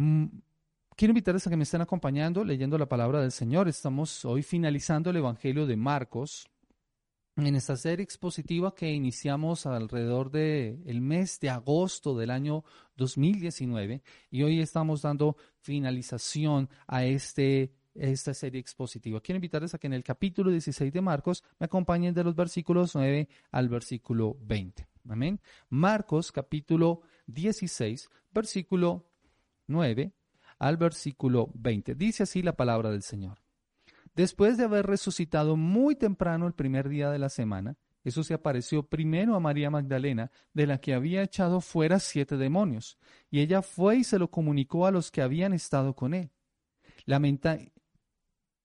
Mm, quiero invitarles a que me estén acompañando leyendo la palabra del Señor. Estamos hoy finalizando el Evangelio de Marcos en esta serie expositiva que iniciamos alrededor del el mes de agosto del año 2019 y hoy estamos dando finalización a este esta serie expositiva. Quiero invitarles a que en el capítulo 16 de Marcos me acompañen de los versículos 9 al versículo 20. Amén. Marcos capítulo 16, versículo 9 al versículo 20. Dice así la palabra del Señor. Después de haber resucitado muy temprano el primer día de la semana, Jesús se apareció primero a María Magdalena, de la que había echado fuera siete demonios, y ella fue y se lo comunicó a los que habían estado con él. Lamenta,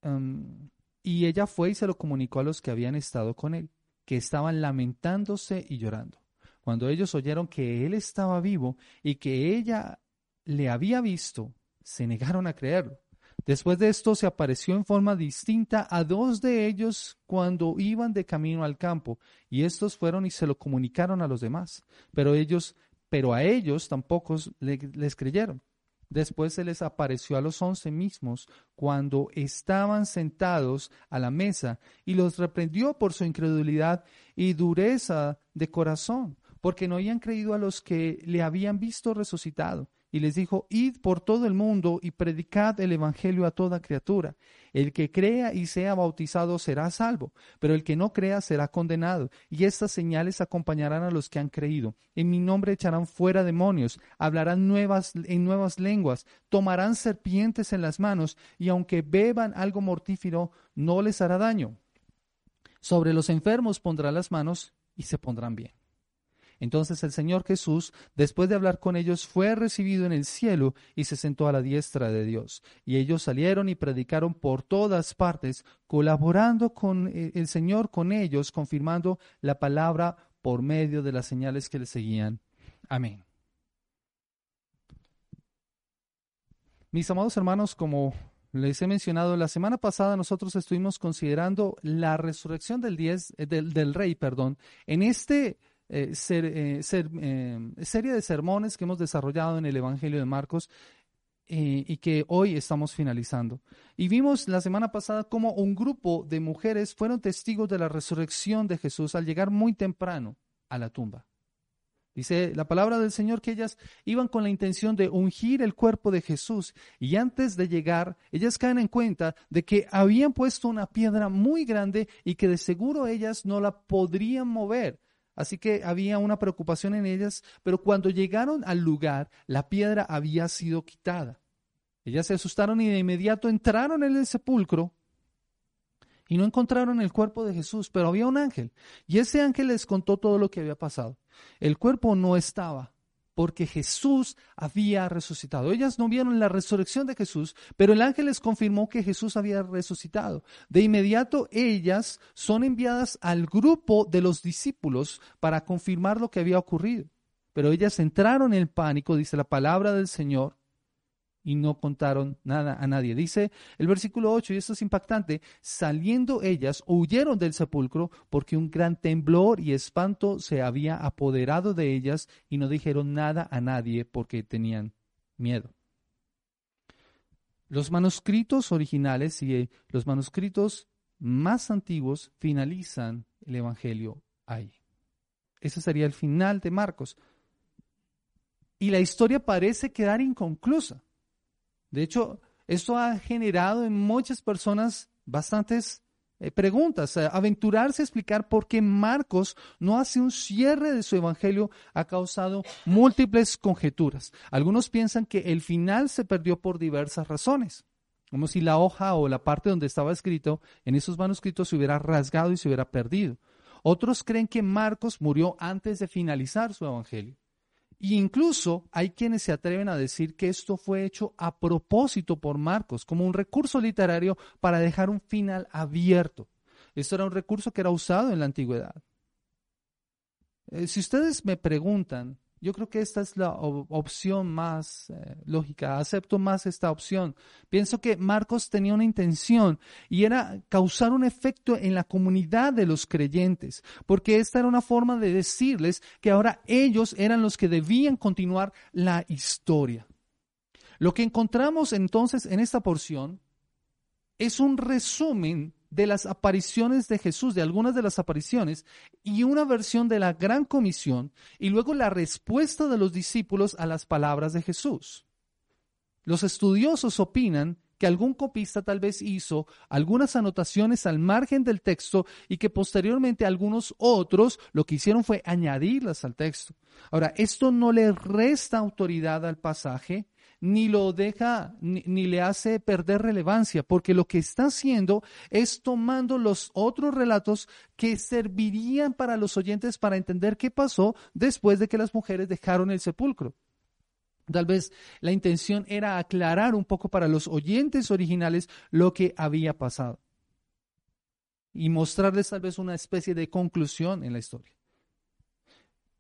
um, y ella fue y se lo comunicó a los que habían estado con él, que estaban lamentándose y llorando. Cuando ellos oyeron que él estaba vivo y que ella le había visto, se negaron a creerlo. Después de esto se apareció en forma distinta a dos de ellos cuando iban de camino al campo, y estos fueron y se lo comunicaron a los demás. Pero ellos, pero a ellos tampoco les creyeron. Después se les apareció a los once mismos cuando estaban sentados a la mesa y los reprendió por su incredulidad y dureza de corazón, porque no habían creído a los que le habían visto resucitado y les dijo, id por todo el mundo y predicad el Evangelio a toda criatura. El que crea y sea bautizado será salvo, pero el que no crea será condenado. Y estas señales acompañarán a los que han creído. En mi nombre echarán fuera demonios, hablarán en nuevas lenguas, tomarán serpientes en las manos, y aunque beban algo mortífero, no les hará daño. Sobre los enfermos pondrá las manos y se pondrán bien. Entonces el Señor Jesús, después de hablar con ellos, fue recibido en el cielo y se sentó a la diestra de Dios. Y ellos salieron y predicaron por todas partes, colaborando con eh, el Señor con ellos, confirmando la palabra por medio de las señales que le seguían. Amén. Mis amados hermanos, como les he mencionado, la semana pasada nosotros estuvimos considerando la resurrección del, diez, eh, del, del rey, perdón, en este eh, eh, eh, serie de sermones que hemos desarrollado en el Evangelio de Marcos y que hoy estamos finalizando. Y vimos la semana pasada cómo un grupo de mujeres fueron testigos de la resurrección de Jesús al llegar muy temprano a la tumba. Dice la palabra del Señor que ellas iban con la intención de ungir el cuerpo de Jesús y antes de llegar, ellas caen en cuenta de que habían puesto una piedra muy grande y que de seguro ellas no la podrían mover. Así que había una preocupación en ellas, pero cuando llegaron al lugar, la piedra había sido quitada. Ellas se asustaron y de inmediato entraron en el sepulcro y no encontraron el cuerpo de Jesús, pero había un ángel. Y ese ángel les contó todo lo que había pasado. El cuerpo no estaba, porque Jesús había resucitado. Ellas no vieron la resurrección de Jesús, pero el ángel les confirmó que Jesús había resucitado. De inmediato ellas son enviadas al grupo de los discípulos para confirmar lo que había ocurrido. Pero ellas entraron en pánico, dice la palabra del Señor, y no contaron nada a nadie. Dice el versículo 8, y esto es impactante, saliendo ellas huyeron del sepulcro porque un gran temblor y espanto se había apoderado de ellas y no dijeron nada a nadie porque tenían miedo. Los manuscritos originales y eh, los manuscritos más antiguos finalizan el Evangelio ahí. Ese sería el final de Marcos. Y la historia parece quedar inconclusa. De hecho, esto ha generado en muchas personas bastantes eh, preguntas. aventurarse a explicar por qué Marcos no hace un cierre de su evangelio ha causado múltiples conjeturas. Algunos piensan que el final se perdió por diversas razones, como si la hoja o la parte donde estaba escrito en esos manuscritos se hubiera rasgado y se hubiera perdido. Otros creen que Marcos murió antes de finalizar su evangelio. Y incluso hay quienes se atreven a decir que esto fue hecho a propósito por Marcos, como un recurso literario para dejar un final abierto. Esto era un recurso que era usado en la antigüedad. Eh, si ustedes me preguntan yo creo que esta es la opción más eh, lógica. Acepto más esta opción. Pienso que Marcos tenía una intención y era causar un efecto en la comunidad de los creyentes, porque esta era una forma de decirles que ahora ellos eran los que debían continuar la historia. Lo que encontramos entonces en esta porción es un resumen de las apariciones de Jesús, de algunas de las apariciones, y una versión de la gran comisión, y luego la respuesta de los discípulos a las palabras de Jesús. Los estudiosos opinan que algún copista tal vez hizo algunas anotaciones al margen del texto y que posteriormente algunos otros lo que hicieron fue añadirlas al texto. Ahora, esto no le resta autoridad al pasaje, ni lo deja, ni, le hace perder relevancia, porque lo que está haciendo es tomando los otros relatos que servirían para los oyentes para entender qué pasó después de que las mujeres dejaron el sepulcro. Tal vez la intención era aclarar un poco para los oyentes originales lo que había pasado y mostrarles tal vez una especie de conclusión en la historia.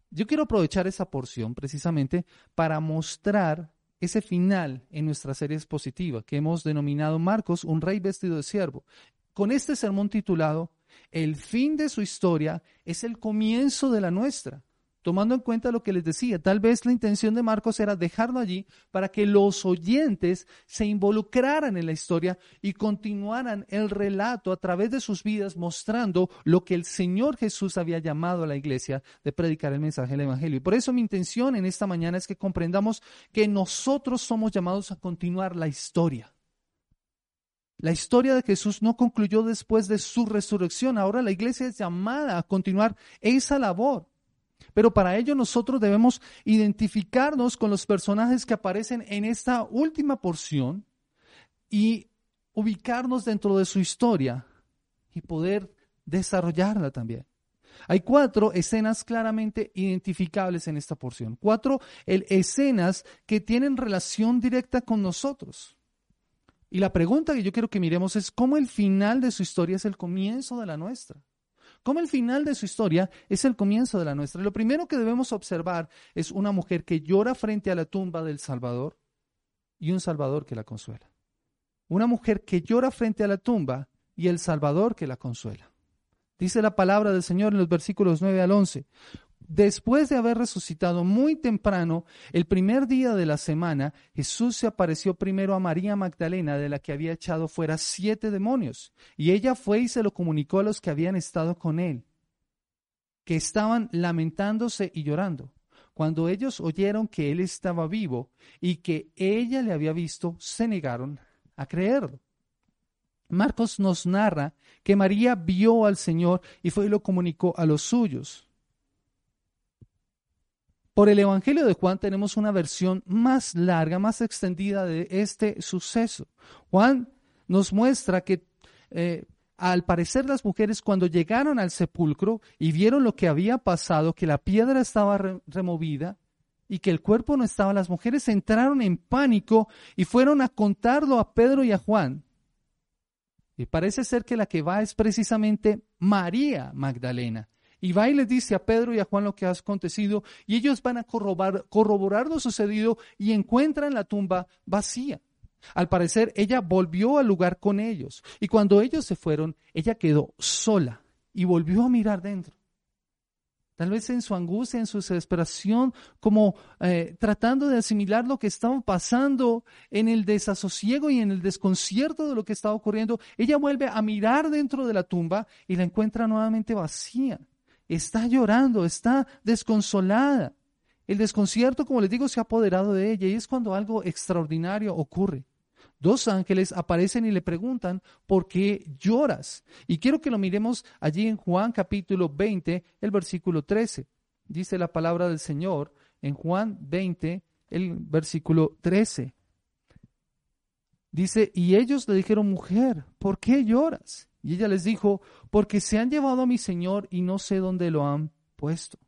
Yo quiero aprovechar esa porción precisamente para mostrar ese final en nuestra serie expositiva que hemos denominado Marcos, un rey vestido de siervo. Con este sermón titulado El fin de su historia es el comienzo de la nuestra tomando en cuenta lo que les decía, tal vez la intención de Marcos era dejarlo allí para que los oyentes se involucraran en la historia y continuaran el relato a través de sus vidas mostrando lo que el Señor Jesús había llamado a la iglesia de predicar el mensaje del Evangelio. Y por eso mi intención en esta mañana es que comprendamos que nosotros somos llamados a continuar la historia. La historia de Jesús no concluyó después de su resurrección. Ahora la iglesia es llamada a continuar esa labor. Pero para ello nosotros debemos identificarnos con los personajes que aparecen en esta última porción y ubicarnos dentro de su historia y poder desarrollarla también. Hay cuatro escenas claramente identificables en esta porción, cuatro escenas que tienen relación directa con nosotros. Y la pregunta que yo quiero que miremos es cómo el final de su historia es el comienzo de la nuestra. Como el final de su historia es el comienzo de la nuestra. Lo primero que debemos observar es una mujer que llora frente a la tumba del Salvador y un Salvador que la consuela. Una mujer que llora frente a la tumba y el Salvador que la consuela. Dice la palabra del Señor en los versículos 9 al 11 después de haber resucitado muy temprano, el primer día de la semana, Jesús se apareció primero a María Magdalena, de la que había echado fuera siete demonios, y ella fue y se lo comunicó a los que habían estado con él, que estaban lamentándose y llorando. Cuando ellos oyeron que él estaba vivo y que ella le había visto, se negaron a creerlo. Marcos nos narra que María vio al Señor y fue y lo comunicó a los suyos. Por el Evangelio de Juan tenemos una versión más larga, más extendida de este suceso. Juan nos muestra que eh, al parecer las mujeres cuando llegaron al sepulcro y vieron lo que había pasado, que la piedra estaba removida y que el cuerpo no estaba, las mujeres entraron en pánico y fueron a contarlo a Pedro y a Juan. Y parece ser que la que va es precisamente María Magdalena. Y va y les dice a Pedro y a Juan lo que ha acontecido y ellos van a corroborar, corroborar lo sucedido y encuentran la tumba vacía. Al parecer, ella volvió al lugar con ellos y cuando ellos se fueron, ella quedó sola y volvió a mirar dentro. Tal vez en su angustia, en su desesperación, como eh, tratando de asimilar lo que estaba pasando en el desasosiego y en el desconcierto de lo que estaba ocurriendo, ella vuelve a mirar dentro de la tumba y la encuentra nuevamente vacía está llorando, está desconsolada. El desconcierto, como les digo, se ha apoderado de ella y es cuando algo extraordinario ocurre. Dos ángeles aparecen y le preguntan, ¿por qué lloras? Y quiero que lo miremos allí en Juan capítulo 20, el versículo 13. Dice la palabra del Señor en Juan 20, el versículo 13. Dice, y ellos le dijeron, mujer, ¿por qué lloras? Y ella les dijo, porque se han llevado a mi Señor y no sé dónde lo han puesto.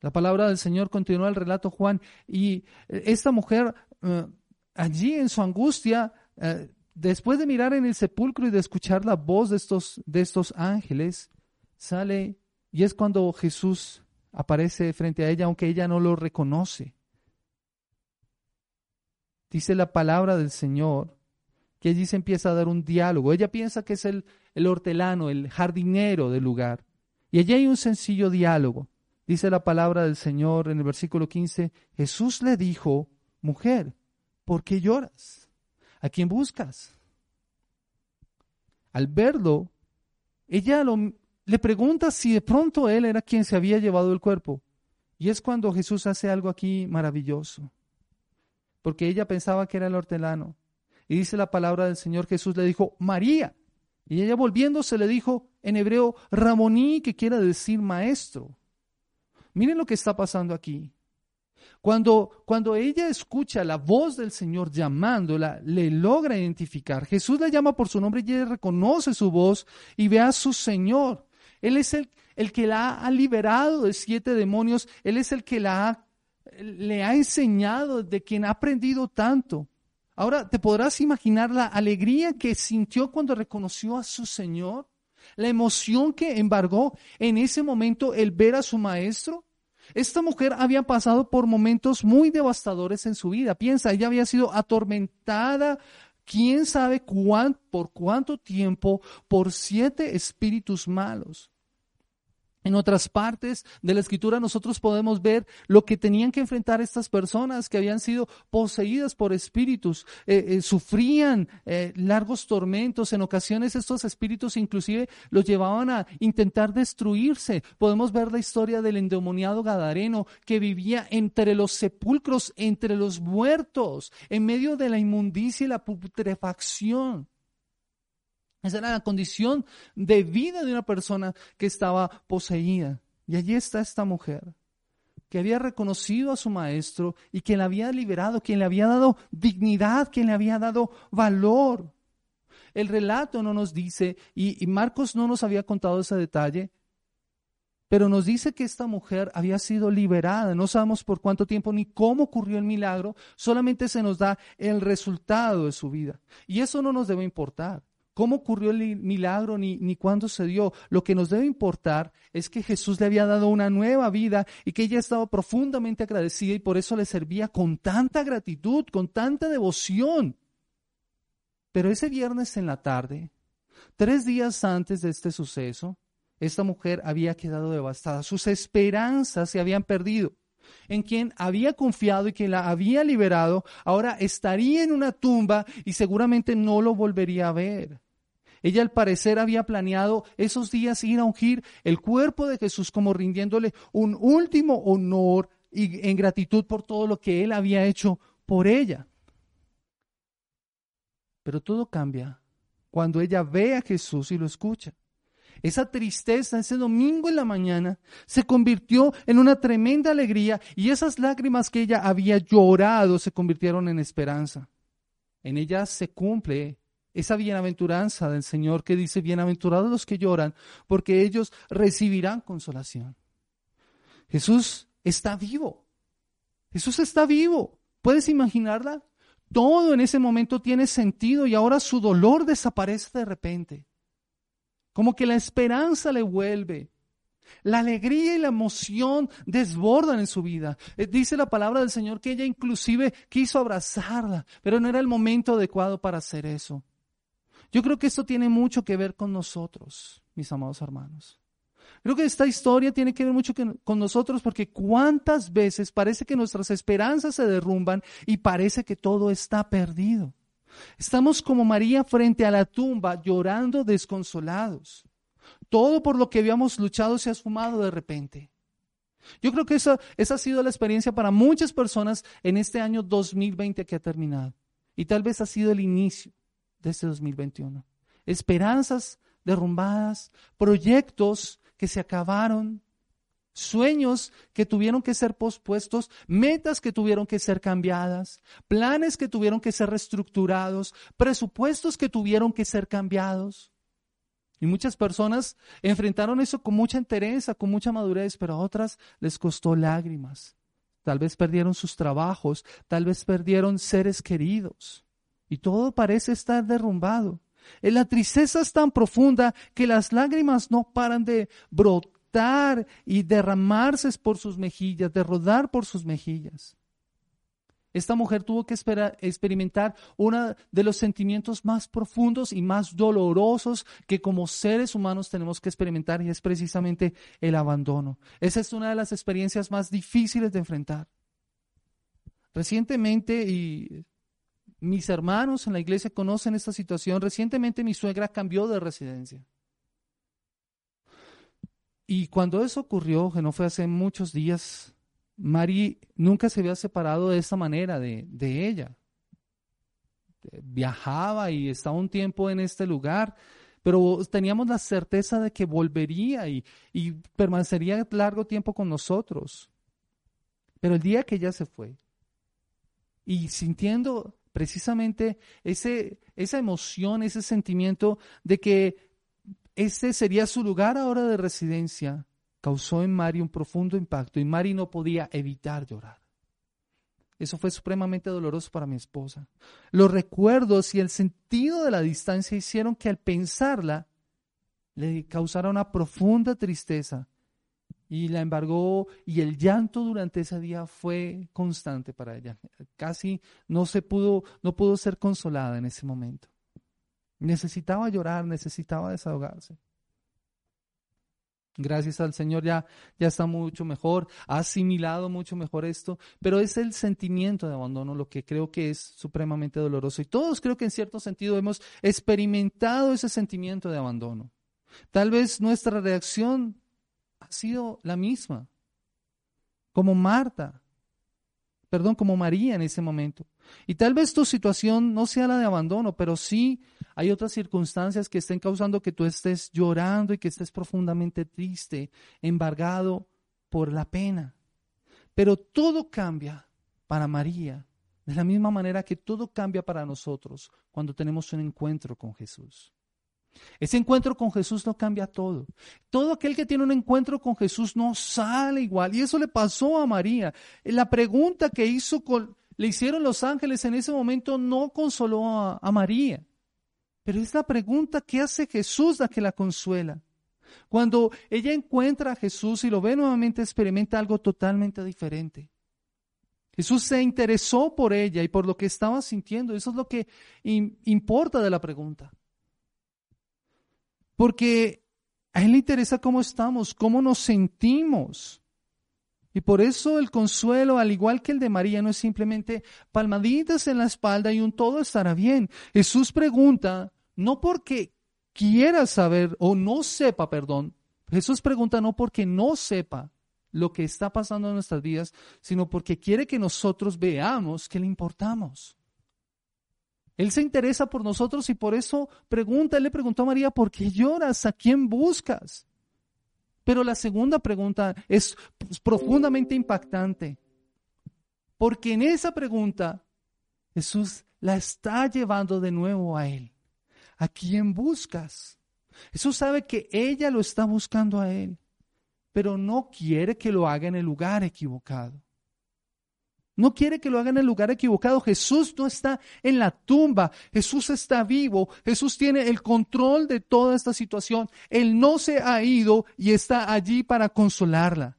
La palabra del Señor continúa el relato Juan y eh, esta mujer eh, allí en su angustia, eh, después de mirar en el sepulcro y de escuchar la voz de estos, de estos ángeles, sale y es cuando Jesús aparece frente a ella, aunque ella no lo reconoce. Dice la palabra del Señor que allí se empieza a dar un diálogo. Ella piensa que es el, el hortelano, el jardinero del lugar. Y allí hay un sencillo diálogo. Dice la palabra del Señor en el versículo 15, Jesús le dijo, mujer, ¿por qué lloras? ¿A quién buscas? Al verlo, ella le pregunta si de pronto él era quien se había llevado el cuerpo. Y es cuando Jesús hace algo aquí maravilloso, porque ella pensaba que era el hortelano. Y dice la palabra del Señor Jesús le dijo, María. Y ella volviéndose le dijo en hebreo, Ramoní, que quiere decir maestro. Miren lo que está pasando aquí. Cuando, cuando ella escucha la voz del Señor llamándola, le logra identificar. Jesús la llama por su nombre y ella reconoce su voz y ve a su Señor. Él es el, el que la ha liberado de siete demonios. Él es el que la le ha enseñado, de quien ha aprendido tanto. Ahora, ¿te podrás imaginar la alegría que sintió cuando reconoció a su Señor? La emoción que embargó en ese momento el ver a su maestro. Esta mujer había pasado por momentos muy devastadores en su vida. Piensa, ella había sido atormentada, quién sabe por cuánto tiempo, por siete espíritus malos. En otras partes de la escritura nosotros podemos ver lo que tenían que enfrentar estas personas que habían sido poseídas por espíritus, eh, eh, sufrían eh, largos tormentos, en ocasiones estos espíritus inclusive los llevaban a intentar destruirse. Podemos ver la historia del endemoniado Gadareno que vivía entre los sepulcros, entre los muertos, en medio de la inmundicia y la putrefacción. Esa era la condición de vida de una persona que estaba poseída. Y allí está esta mujer que había reconocido a su maestro y que le había liberado, quien le había dado dignidad, quien le había dado valor. El relato no nos dice, y, y Marcos no nos había contado ese detalle, pero nos dice que esta mujer había sido liberada. No sabemos por cuánto tiempo ni cómo ocurrió el milagro, solamente se nos da el resultado de su vida. Y eso no nos debe importar cómo ocurrió el milagro ni, ni cuándo se dio. Lo que nos debe importar es que Jesús le había dado una nueva vida y que ella estaba profundamente agradecida y por eso le servía con tanta gratitud, con tanta devoción. Pero ese viernes en la tarde, tres días antes de este suceso, esta mujer había quedado devastada. Sus esperanzas se habían perdido. En quien había confiado y que la había liberado, ahora estaría en una tumba y seguramente no lo volvería a ver. Ella al parecer había planeado esos días ir a ungir el cuerpo de Jesús como rindiéndole un último honor y en gratitud por todo lo que él había hecho por ella. Pero todo cambia cuando ella ve a Jesús y lo escucha. Esa tristeza, ese domingo en la mañana, se convirtió en una tremenda alegría y esas lágrimas que ella había llorado se convirtieron en esperanza. En ella se cumple esa bienaventuranza del Señor que dice, bienaventurados los que lloran, porque ellos recibirán consolación. Jesús está vivo. Jesús está vivo. ¿Puedes imaginarla? Todo en ese momento tiene sentido y ahora su dolor desaparece de repente. Como que la esperanza le vuelve. La alegría y la emoción desbordan en su vida. Eh, dice la palabra del Señor que ella inclusive quiso abrazarla, pero no era el momento adecuado para hacer eso. Yo creo que esto tiene mucho que ver con nosotros, mis amados hermanos. Creo que esta historia tiene que ver mucho con nosotros porque cuántas veces parece que nuestras esperanzas se derrumban y parece que todo está perdido. Estamos como María frente a la tumba llorando desconsolados. Todo por lo que habíamos luchado se ha esfumado de repente. Yo creo que esa, esa ha sido la experiencia para muchas personas en este año 2020 que ha terminado. Y tal vez ha sido el inicio de este 2021. Esperanzas derrumbadas, proyectos que se acabaron, sueños que tuvieron que ser pospuestos, metas que tuvieron que ser cambiadas, planes que tuvieron que ser reestructurados, presupuestos que tuvieron que ser cambiados. Y muchas personas enfrentaron eso con mucha entereza, con mucha madurez, pero a otras les costó lágrimas. Tal vez perdieron sus trabajos, tal vez perdieron seres queridos y todo parece estar derrumbado. La tristeza es tan profunda que las lágrimas no paran de brotar y derramarse por sus mejillas, de rodar por sus mejillas. Esta mujer tuvo que experimentar uno de los sentimientos más profundos y más dolorosos que como seres humanos tenemos que experimentar y es precisamente el abandono. Esa es una de las experiencias más difíciles de enfrentar. Recientemente, y mis hermanos en la iglesia conocen esta situación. Recientemente mi suegra cambió de residencia. Y cuando eso ocurrió, que no fue hace muchos días, Mari nunca se había separado de esta manera de, ella. Viajaba y estaba un tiempo en este lugar, pero teníamos la certeza de que volvería y, y permanecería largo tiempo con nosotros. Pero el día que ella se fue, y sintiendo precisamente ese, esa emoción, ese sentimiento de que ese sería su lugar ahora de residencia, causó en Mari un profundo impacto y Mari no podía evitar llorar. Eso fue supremamente doloroso para mi esposa. Los recuerdos y el sentido de la distancia hicieron que al pensarla le causara una profunda tristeza y la embargó y el llanto durante ese día fue constante para ella. Casi no se pudo no pudo ser consolada en ese momento. Necesitaba llorar, necesitaba desahogarse. Gracias al Señor ya, ya está mucho mejor, ha asimilado mucho mejor esto, pero es el sentimiento de abandono lo que creo que es supremamente doloroso. Y todos creo que en cierto sentido hemos experimentado ese sentimiento de abandono. Tal vez nuestra reacción sido la misma, como Marta, perdón, como María en ese momento. Y tal vez tu situación no sea la de abandono, pero sí hay otras circunstancias que estén causando que tú estés llorando y que estés profundamente triste, embargado por la pena. Pero todo cambia para María, de la misma manera que todo cambia para nosotros cuando tenemos un encuentro con Jesús. Ese encuentro con Jesús no cambia todo. Todo aquel que tiene un encuentro con Jesús no sale igual. Y eso le pasó a María. La pregunta que le hicieron los ángeles en ese momento no consoló a, María. Pero es la pregunta que hace Jesús la que la consuela. Cuando ella encuentra a Jesús y lo ve nuevamente, experimenta algo totalmente diferente. Jesús se interesó por ella y por lo que estaba sintiendo. Eso es lo que importa de la pregunta. Porque a Él le interesa cómo estamos, cómo nos sentimos. Y por eso el consuelo, al igual que el de María, no es simplemente palmaditas en la espalda y un todo estará bien. Jesús pregunta, no porque quiera saber o no sepa, perdón. Jesús pregunta no porque no sepa lo que está pasando en nuestras vidas, sino porque quiere que nosotros veamos que le importamos. Él se interesa por nosotros y por eso pregunta, él le preguntó a María, ¿por qué lloras? ¿A quién buscas? Pero la segunda pregunta es profundamente impactante, porque en esa pregunta Jesús la está llevando de nuevo a Él. ¿A quién buscas? Jesús sabe que ella lo está buscando a Él, pero no quiere que lo haga en el lugar equivocado. No quiere que lo haga en el lugar equivocado. Jesús no está en la tumba. Jesús está vivo. Jesús tiene el control de toda esta situación. Él no se ha ido y está allí para consolarla.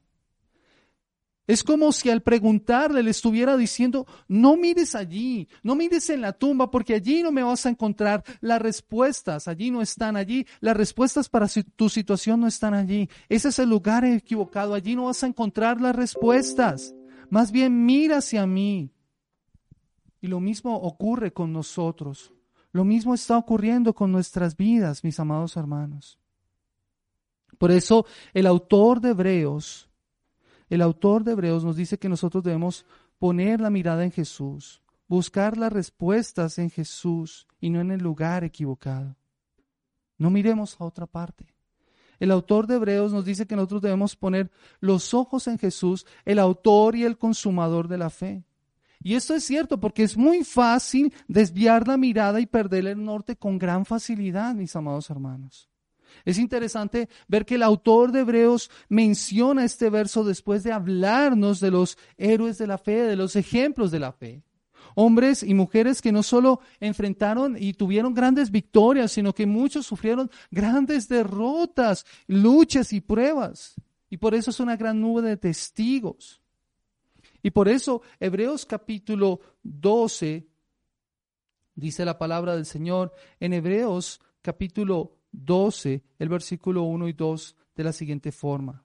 Es como si al preguntarle le estuviera diciendo, no mires allí, no mires en la tumba, porque allí no me vas a encontrar las respuestas, allí no están allí, las respuestas para tu situación no están allí. Ese es el lugar equivocado, allí no vas a encontrar las respuestas. Más bien mira hacia mí. Y lo mismo ocurre con nosotros. Lo mismo está ocurriendo con nuestras vidas, mis amados hermanos. Por eso el autor de Hebreos, el autor de Hebreos nos dice que nosotros debemos poner la mirada en Jesús, buscar las respuestas en Jesús y no en el lugar equivocado. No miremos a otra parte. El autor de Hebreos nos dice que nosotros debemos poner los ojos en Jesús, el autor y el consumador de la fe. Y esto es cierto porque es muy fácil desviar la mirada y perder el norte con gran facilidad, mis amados hermanos. Es interesante ver que el autor de Hebreos menciona este verso después de hablarnos de los héroes de la fe, de los ejemplos de la fe hombres y mujeres que no solo enfrentaron y tuvieron grandes victorias, sino que muchos sufrieron grandes derrotas, luchas y pruebas. Y por eso es una gran nube de testigos. Y por eso Hebreos capítulo 12, dice la palabra del Señor, en Hebreos capítulo 12, el versículo 1 y 2, de la siguiente forma.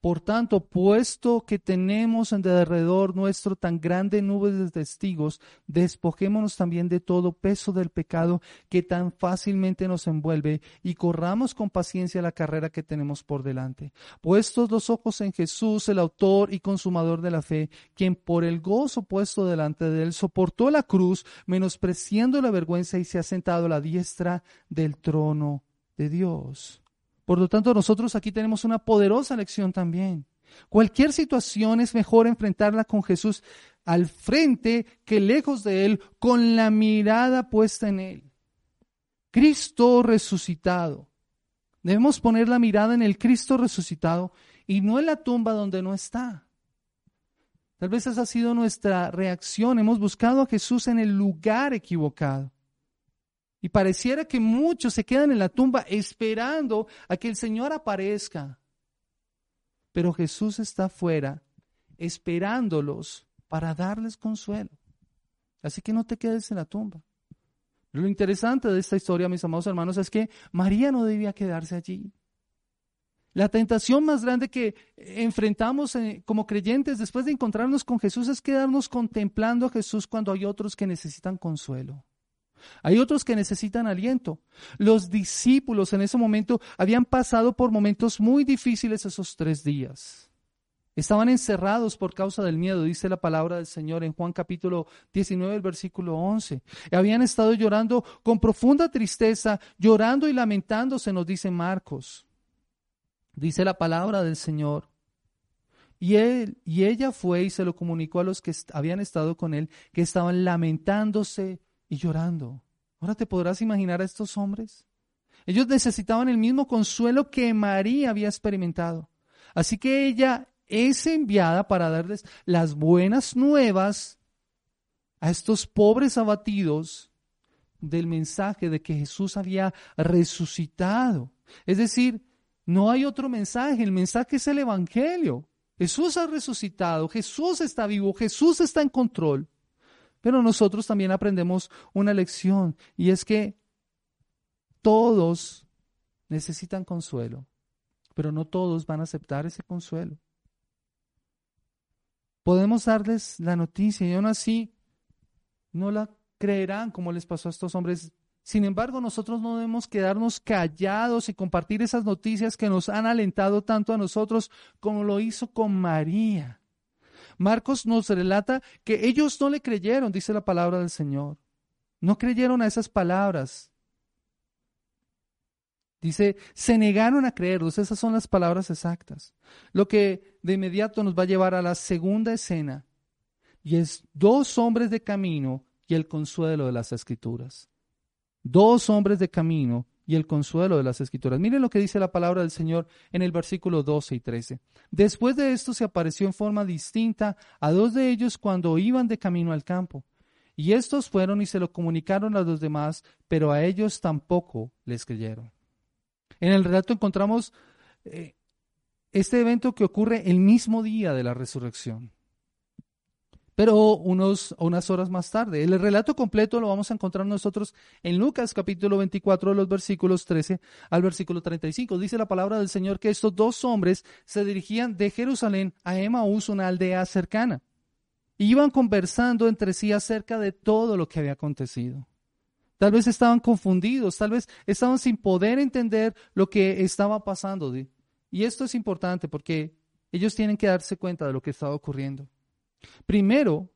Por tanto, puesto que tenemos en derredor nuestro tan grande nube de testigos, despojémonos también de todo peso del pecado que tan fácilmente nos envuelve y corramos con paciencia la carrera que tenemos por delante. Puestos los ojos en Jesús, el autor y consumador de la fe, quien por el gozo puesto delante de él soportó la cruz, menospreciando la vergüenza y se ha sentado a la diestra del trono de Dios. Por lo tanto, nosotros aquí tenemos una poderosa lección también. Cualquier situación es mejor enfrentarla con Jesús al frente que lejos de Él, con la mirada puesta en Él. Cristo resucitado. Debemos poner la mirada en el Cristo resucitado y no en la tumba donde no está. Tal vez esa ha sido nuestra reacción. Hemos buscado a Jesús en el lugar equivocado. Y pareciera que muchos se quedan en la tumba esperando a que el Señor aparezca. Pero Jesús está afuera esperándolos para darles consuelo. Así que no te quedes en la tumba. Lo interesante de esta historia, mis amados hermanos, es que María no debía quedarse allí. La tentación más grande que enfrentamos eh, como creyentes después de encontrarnos con Jesús es quedarnos contemplando a Jesús cuando hay otros que necesitan consuelo. Hay otros que necesitan aliento. Los discípulos en ese momento habían pasado por momentos muy difíciles esos tres días. Estaban encerrados por causa del miedo, dice la palabra del Señor en Juan capítulo 19, versículo 11. Habían estado llorando con profunda tristeza, llorando y lamentándose, nos dice Marcos. Dice la palabra del Señor. Y, él, y ella fue y se lo comunicó a los que habían estado con él, que estaban lamentándose y llorando. Ahora te podrás imaginar a estos hombres. Ellos necesitaban el mismo consuelo que María había experimentado. Así que ella es enviada para darles las buenas nuevas a estos pobres abatidos del mensaje de que Jesús había resucitado. Es decir, no hay otro mensaje, el mensaje es el Evangelio. Jesús ha resucitado, Jesús está vivo, Jesús está en control. Pero nosotros también aprendemos una lección y es que todos necesitan consuelo, pero no todos van a aceptar ese consuelo. Podemos darles la noticia y aún así no la creerán como les pasó a estos hombres. Sin embargo, nosotros no debemos quedarnos callados y compartir esas noticias que nos han alentado tanto a nosotros como lo hizo con María. Marcos nos relata que ellos no le creyeron, dice la palabra del Señor. No creyeron a esas palabras. Dice, se negaron a creerlos. Esas son las palabras exactas. Lo que de inmediato nos va a llevar a la segunda escena. Y es dos hombres de camino y el consuelo de las escrituras. Dos hombres de camino y el consuelo de las escrituras. Miren lo que dice la palabra del Señor en el versículo 12 y 13. Después de esto se apareció en forma distinta a dos de ellos cuando iban de camino al campo. Y estos fueron y se lo comunicaron a los demás, pero a ellos tampoco les creyeron. En el relato encontramos eh, este evento que ocurre el mismo día de la resurrección pero unos, unas horas más tarde. El relato completo lo vamos a encontrar nosotros en Lucas capítulo 24, los versículos 13 al versículo 35. Dice la palabra del Señor que estos dos hombres se dirigían de Jerusalén a Emaús, una aldea cercana. iban conversando entre sí acerca de todo lo que había acontecido. Tal vez estaban confundidos, tal vez estaban sin poder entender lo que estaba pasando. Y esto es importante porque ellos tienen que darse cuenta de lo que estaba ocurriendo. Primero,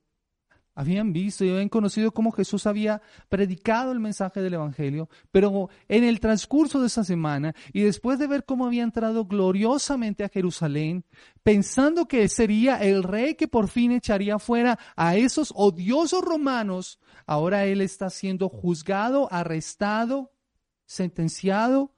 habían visto y habían conocido cómo Jesús había predicado el mensaje del Evangelio, pero en el transcurso de esa semana y después de ver cómo había entrado gloriosamente a Jerusalén, pensando que sería el rey que por fin echaría fuera a esos odiosos romanos, ahora él está siendo juzgado, arrestado, sentenciado,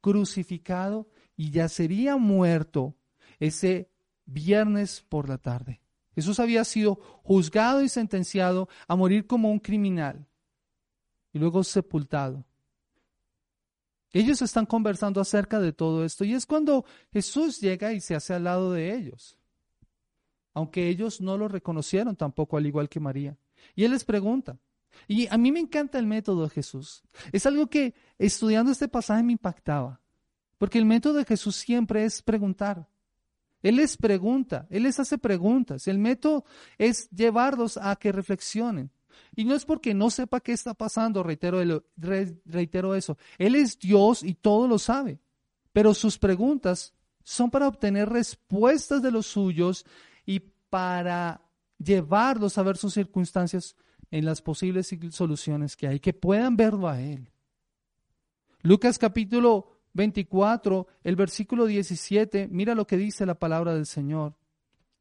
crucificado y ya sería muerto ese viernes por la tarde. Jesús había sido juzgado y sentenciado a morir como un criminal y luego sepultado. Ellos están conversando acerca de todo esto y es cuando Jesús llega y se hace al lado de ellos, aunque ellos no lo reconocieron tampoco, al igual que María. Y Él les pregunta, y a mí me encanta el método de Jesús. Es algo que estudiando este pasaje me impactaba, porque el método de Jesús siempre es preguntar. Él les pregunta, Él les hace preguntas. El método es llevarlos a que reflexionen. Y no es porque no sepa qué está pasando, reitero, eso. Él es Dios y todo lo sabe. Pero sus preguntas son para obtener respuestas de los suyos y para llevarlos a ver sus circunstancias en las posibles soluciones que hay, que puedan verlo a Él. Lucas capítulo 24, el versículo 17, mira lo que dice la palabra del Señor.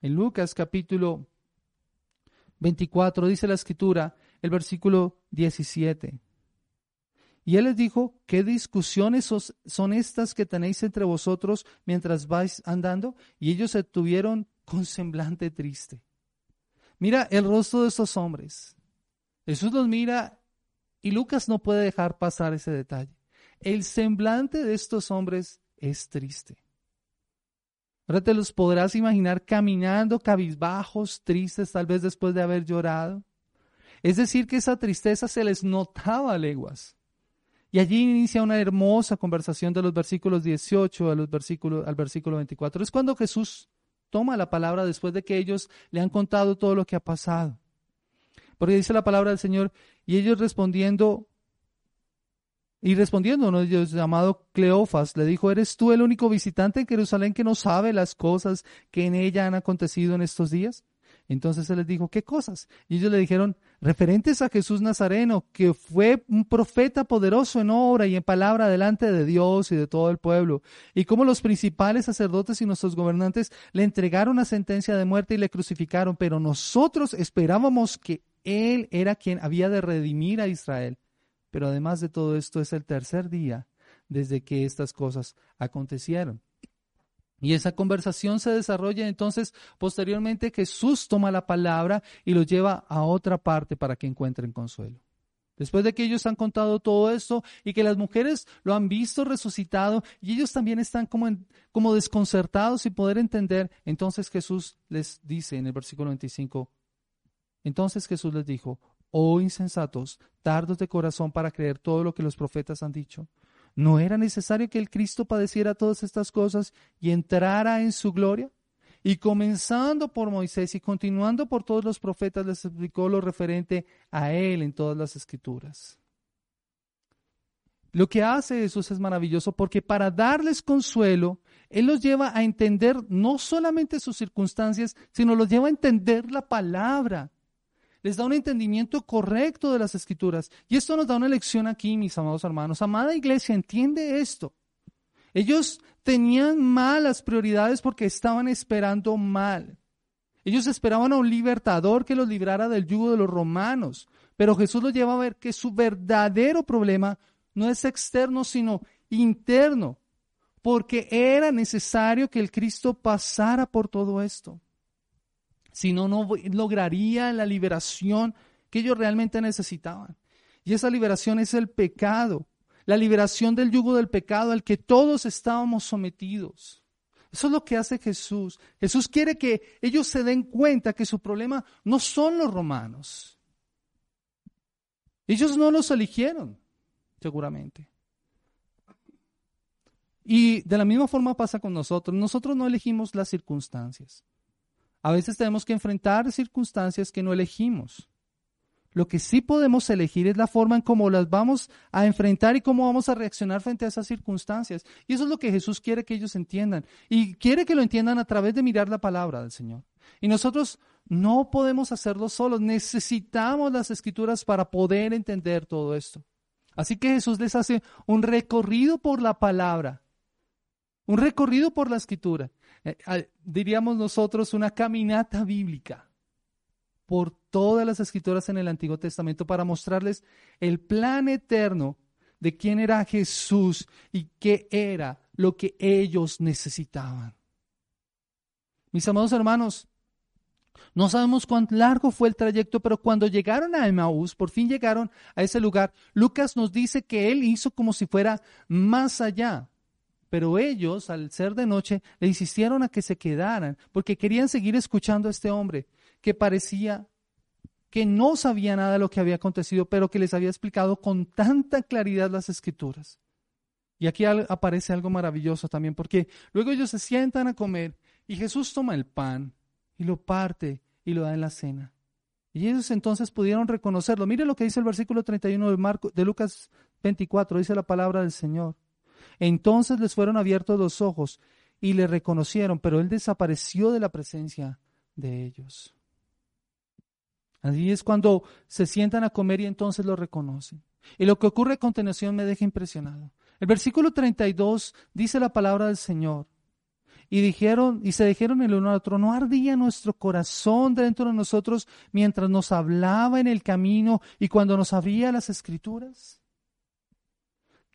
En Lucas capítulo 24 dice la escritura, el versículo 17. Y él les dijo, ¿qué discusiones son estas que tenéis entre vosotros mientras vais andando? Y ellos se tuvieron con semblante triste. Mira el rostro de estos hombres. Jesús los mira y Lucas no puede dejar pasar ese detalle. El semblante de estos hombres es triste. Ahora te los podrás imaginar caminando cabizbajos, tristes, tal vez después de haber llorado. Es decir, que esa tristeza se les notaba a leguas. Y allí inicia una hermosa conversación de los versículos 18 a los al versículo 24. Es cuando Jesús toma la palabra después de que ellos le han contado todo lo que ha pasado. Porque dice la palabra del Señor, y ellos respondiendo, y respondiendo uno de ellos llamado Cleofas, le dijo, ¿eres tú el único visitante en Jerusalén que no sabe las cosas que en ella han acontecido en estos días? Entonces él les dijo, ¿qué cosas? Y ellos le dijeron, referentes a Jesús Nazareno, que fue un profeta poderoso en obra y en palabra delante de Dios y de todo el pueblo, y cómo los principales sacerdotes y nuestros gobernantes le entregaron la sentencia de muerte y le crucificaron, pero nosotros esperábamos que él era quien había de redimir a Israel. Pero además de todo esto es el tercer día desde que estas cosas acontecieron. Y esa conversación se desarrolla entonces posteriormente Jesús toma la palabra y lo lleva a otra parte para que encuentren consuelo. Después de que ellos han contado todo esto y que las mujeres lo han visto resucitado y ellos también están como, como desconcertados y poder entender, entonces Jesús les dice en el versículo 25, entonces Jesús les dijo, oh insensatos, tardos de corazón para creer todo lo que los profetas han dicho. ¿No era necesario que el Cristo padeciera todas estas cosas y entrara en su gloria? Y comenzando por Moisés y continuando por todos los profetas, les explicó lo referente a él en todas las escrituras. Lo que hace Jesús es maravilloso porque para darles consuelo, Él los lleva a entender no solamente sus circunstancias, sino los lleva a entender la palabra les da un entendimiento correcto de las escrituras. Y esto nos da una lección aquí, mis amados hermanos. Amada iglesia, entiende esto. Ellos tenían malas prioridades porque estaban esperando mal. Ellos esperaban a un libertador que los librara del yugo de los romanos. Pero Jesús los lleva a ver que su verdadero problema no es externo, sino interno. Porque era necesario que el Cristo pasara por todo esto si no, no lograría la liberación que ellos realmente necesitaban. Y esa liberación es el pecado, la liberación del yugo del pecado al que todos estábamos sometidos. Eso es lo que hace Jesús. Jesús quiere que ellos se den cuenta que su problema no son los romanos. Ellos no los eligieron, seguramente. Y de la misma forma pasa con nosotros. Nosotros no elegimos las circunstancias. A veces tenemos que enfrentar circunstancias que no elegimos. Lo que sí podemos elegir es la forma en cómo las vamos a enfrentar y cómo vamos a reaccionar frente a esas circunstancias. Y eso es lo que Jesús quiere que ellos entiendan. Y quiere que lo entiendan a través de mirar la palabra del Señor. Y nosotros no podemos hacerlo solos. Necesitamos las escrituras para poder entender todo esto. Así que Jesús les hace un recorrido por la palabra. Un recorrido por la escritura. Eh, diríamos nosotros, una caminata bíblica por todas las escrituras en el Antiguo Testamento para mostrarles el plan eterno de quién era Jesús y qué era lo que ellos necesitaban. Mis amados hermanos, no sabemos cuán largo fue el trayecto, pero cuando llegaron a Emmaús, por fin llegaron a ese lugar, Lucas nos dice que él hizo como si fuera más allá. Pero ellos, al ser de noche, le insistieron a que se quedaran, porque querían seguir escuchando a este hombre que parecía que no sabía nada de lo que había acontecido, pero que les había explicado con tanta claridad las escrituras. Y aquí aparece algo maravilloso también, porque luego ellos se sientan a comer Y Jesús toma el pan y lo parte y lo da en la cena. Y ellos entonces pudieron reconocerlo. Mire lo que dice el versículo 31 de, Marco, de Lucas 24, dice la palabra del Señor. Entonces les fueron abiertos los ojos y le reconocieron, pero él desapareció de la presencia de ellos. Así es cuando se sientan a comer y entonces lo reconocen. Y lo que ocurre a continuación me deja impresionado. El versículo 32 dice la palabra del Señor. Y dijeron, y se dijeron el uno al otro, ¿no ardía nuestro corazón dentro de nosotros mientras nos hablaba en el camino y cuando nos abría las escrituras?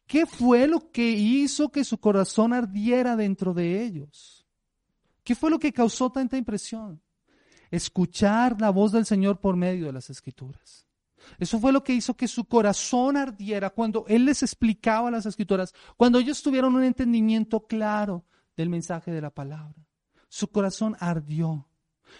¿Qué fue lo que hizo que su corazón ardiera dentro de ellos? ¿Qué fue lo que causó tanta impresión? Escuchar la voz del Señor por medio de las escrituras. Eso fue lo que hizo que su corazón ardiera cuando Él les explicaba las escrituras, cuando ellos tuvieron un entendimiento claro del mensaje de la palabra. Su corazón ardió.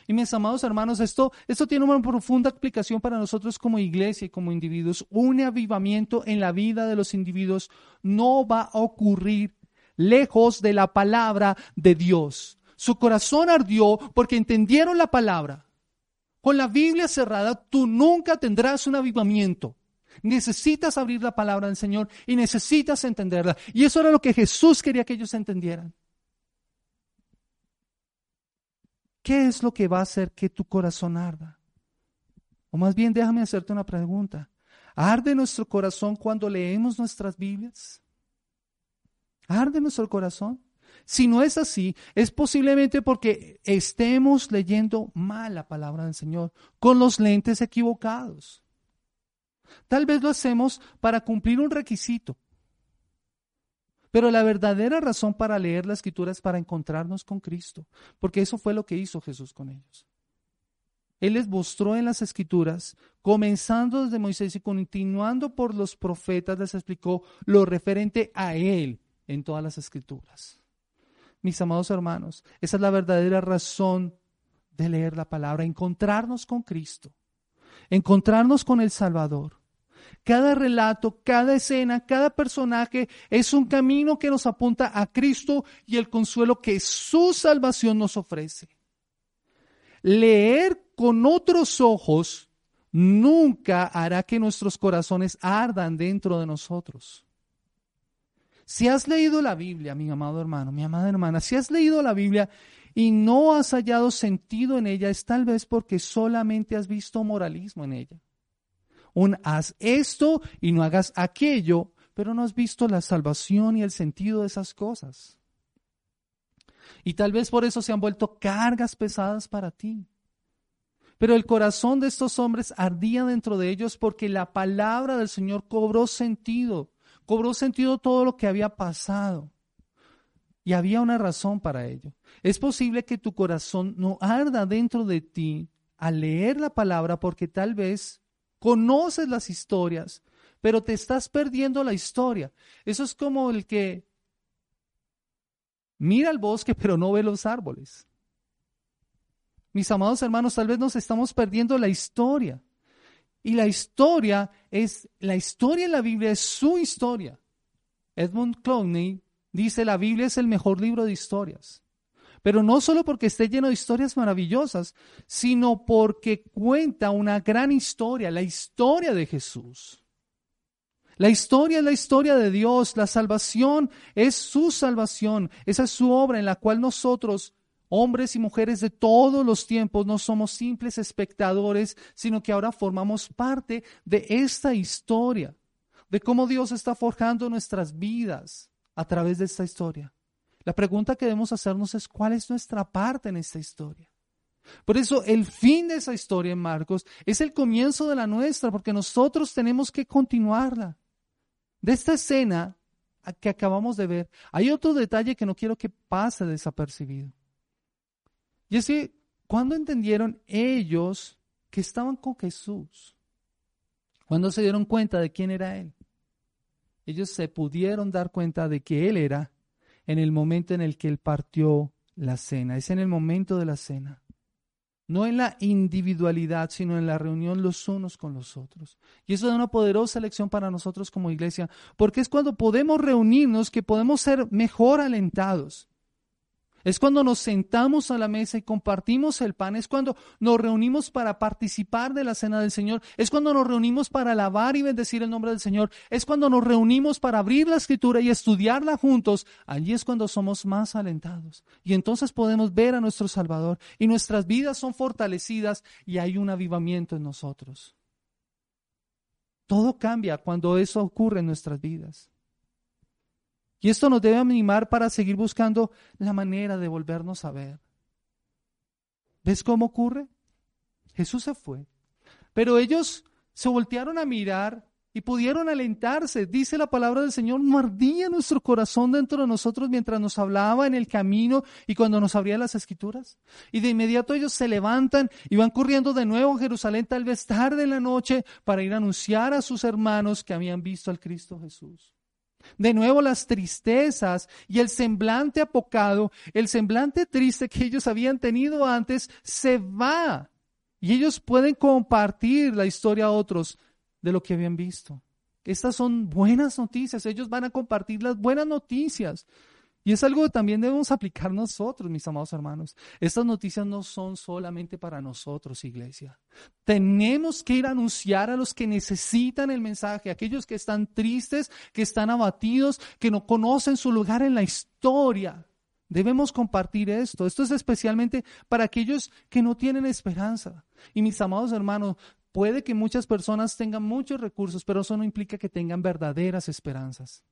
Y mis amados hermanos, esto, esto tiene una profunda explicación para nosotros como iglesia y como individuos. Un avivamiento en la vida de los individuos no va a ocurrir lejos de la palabra de Dios. Su corazón ardió porque entendieron la palabra. Con la Biblia cerrada, tú nunca tendrás un avivamiento. Necesitas abrir la palabra del Señor y necesitas entenderla. Y eso era lo que Jesús quería que ellos entendieran. ¿Qué es lo que va a hacer que tu corazón arda? O más bien déjame hacerte una pregunta. ¿Arde nuestro corazón cuando leemos nuestras Biblias? ¿Arde nuestro corazón? Si no es así, es posiblemente porque estemos leyendo mal la palabra del Señor, con los lentes equivocados. Tal vez lo hacemos para cumplir un requisito, pero la verdadera razón para leer la escritura es para encontrarnos con Cristo, porque eso fue lo que hizo Jesús con ellos. Él les mostró en las escrituras, comenzando desde Moisés y continuando por los profetas, les explicó lo referente a Él en todas las escrituras. Mis amados hermanos, esa es la verdadera razón de leer la palabra, encontrarnos con Cristo, encontrarnos con el Salvador. Cada relato, cada escena, cada personaje es un camino que nos apunta a Cristo y el consuelo que su salvación nos ofrece. Leer con otros ojos nunca hará que nuestros corazones ardan dentro de nosotros. Si has leído la Biblia, mi amado hermano, mi amada hermana, si has leído la Biblia y no has hallado sentido en ella, es tal vez porque solamente has visto moralismo en ella un haz esto y no hagas aquello, pero no has visto la salvación y el sentido de esas cosas. Y tal vez por eso se han vuelto cargas pesadas para ti. Pero el corazón de estos hombres ardía dentro de ellos porque la palabra del Señor cobró sentido, cobró sentido todo lo que había pasado. Y había una razón para ello. Es posible que tu corazón no arda dentro de ti al leer la palabra porque tal vez conoces las historias, pero te estás perdiendo la historia. Eso es como el que mira el bosque, pero no ve los árboles. Mis amados hermanos, tal vez nos estamos perdiendo la historia. Y la historia es, la historia en la Biblia es su historia. Edmund Clowney dice, la Biblia es el mejor libro de historias. Pero no solo porque esté lleno de historias maravillosas, sino porque cuenta una gran historia, la historia de Jesús. La historia es la historia de Dios, la salvación es su salvación, esa es su obra en la cual nosotros, hombres y mujeres de todos los tiempos, no somos simples espectadores, sino que ahora formamos parte de esta historia, de cómo Dios está forjando nuestras vidas a través de esta historia. La pregunta que debemos hacernos es cuál es nuestra parte en esta historia. Por eso el fin de esa historia en Marcos es el comienzo de la nuestra, porque nosotros tenemos que continuarla. De esta escena que acabamos de ver, hay otro detalle que no quiero que pase desapercibido. Y es que cuando entendieron ellos que estaban con Jesús, cuando se dieron cuenta de quién era Él, ellos se pudieron dar cuenta de que Él era en el momento en el que Él partió la cena. Es en el momento de la cena. No en la individualidad, sino en la reunión los unos con los otros. Y eso da una poderosa lección para nosotros como iglesia, porque es cuando podemos reunirnos que podemos ser mejor alentados. Es cuando nos sentamos a la mesa y compartimos el pan. Es cuando nos reunimos para participar de la cena del Señor. Es cuando nos reunimos para alabar y bendecir el nombre del Señor. Es cuando nos reunimos para abrir la escritura y estudiarla juntos. Allí es cuando somos más alentados. Y entonces podemos ver a nuestro Salvador. Y nuestras vidas son fortalecidas y hay un avivamiento en nosotros. Todo cambia cuando eso ocurre en nuestras vidas. Y esto nos debe animar para seguir buscando la manera de volvernos a ver. ¿Ves cómo ocurre? Jesús se fue, pero ellos se voltearon a mirar y pudieron alentarse. Dice la palabra del Señor, mordía nuestro corazón dentro de nosotros mientras nos hablaba en el camino y cuando nos abría las escrituras. Y de inmediato ellos se levantan y van corriendo de nuevo a Jerusalén, tal vez tarde en la noche, para ir a anunciar a sus hermanos que habían visto al Cristo Jesús. De nuevo las tristezas y el semblante apocado, el semblante triste que ellos habían tenido antes, se va. Y ellos pueden compartir la historia a otros de lo que habían visto. Estas son buenas noticias. Ellos van a compartir las buenas noticias. Y es algo que también debemos aplicar nosotros, mis amados hermanos. Estas noticias no son solamente para nosotros, iglesia. Tenemos que ir a anunciar a los que necesitan el mensaje, aquellos que están tristes, que están abatidos, que no conocen su lugar en la historia. Debemos compartir esto. Esto es especialmente para aquellos que no tienen esperanza. Y mis amados hermanos, puede que muchas personas tengan muchos recursos, pero eso no implica que tengan verdaderas esperanzas.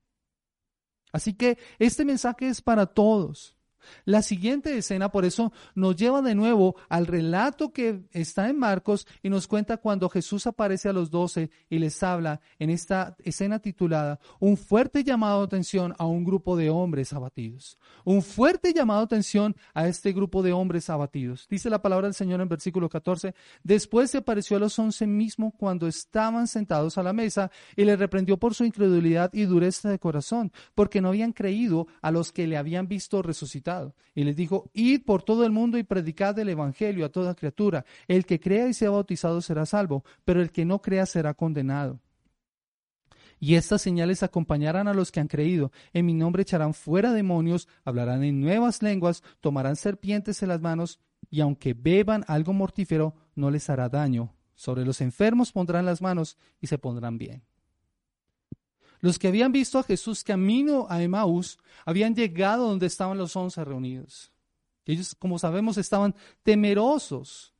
Así que este mensaje es para todos. La siguiente escena, por eso, nos lleva de nuevo al relato que está en Marcos y nos cuenta cuando Jesús aparece a los doce y les habla en esta escena titulada Un fuerte llamado de atención a un grupo de hombres abatidos. Un fuerte llamado de atención a este grupo de hombres abatidos. Dice la palabra del Señor en versículo 14. Después se apareció a los once mismo cuando estaban sentados a la mesa y le reprendió por su incredulidad y dureza de corazón, porque no habían creído a los que le habían visto y les dijo, id por todo el mundo y predicad el Evangelio a toda criatura. El que crea y sea bautizado será salvo, pero el que no crea será condenado. Y estas señales acompañarán a los que han creído. En mi nombre echarán fuera demonios, hablarán en nuevas lenguas, tomarán serpientes en las manos, y aunque beban algo mortífero, no les hará daño. Sobre los enfermos pondrán las manos y se pondrán bien. Los que habían visto a Jesús camino a Emaús habían llegado donde estaban los once reunidos. Ellos, como sabemos, estaban temerosos,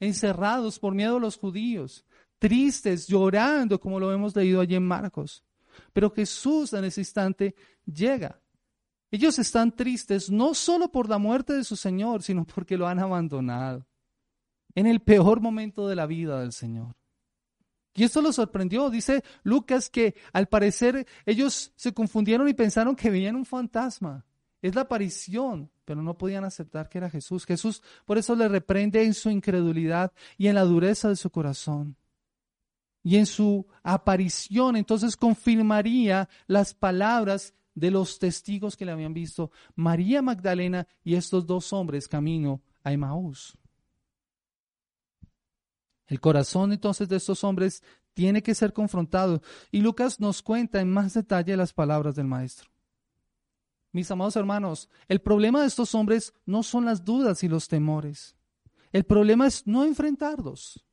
encerrados por miedo a los judíos, tristes, llorando, como lo hemos leído allí en Marcos. Pero Jesús en ese instante llega. Ellos están tristes no solo por la muerte de su Señor, sino porque lo han abandonado en el peor momento de la vida del Señor. Y esto lo sorprendió. Dice Lucas que al parecer ellos se confundieron y pensaron que veían un fantasma. Es la aparición, pero no podían aceptar que era Jesús. Jesús por eso le reprende en su incredulidad y en la dureza de su corazón. Y en su aparición entonces confirmaría las palabras de los testigos que le habían visto, María Magdalena y estos dos hombres camino a Emaús. El corazón entonces de estos hombres tiene que ser confrontado. Y Lucas nos cuenta en más detalle las palabras del maestro. Mis amados hermanos, el problema de estos hombres no son las dudas y los temores. El problema es no enfrentarlos.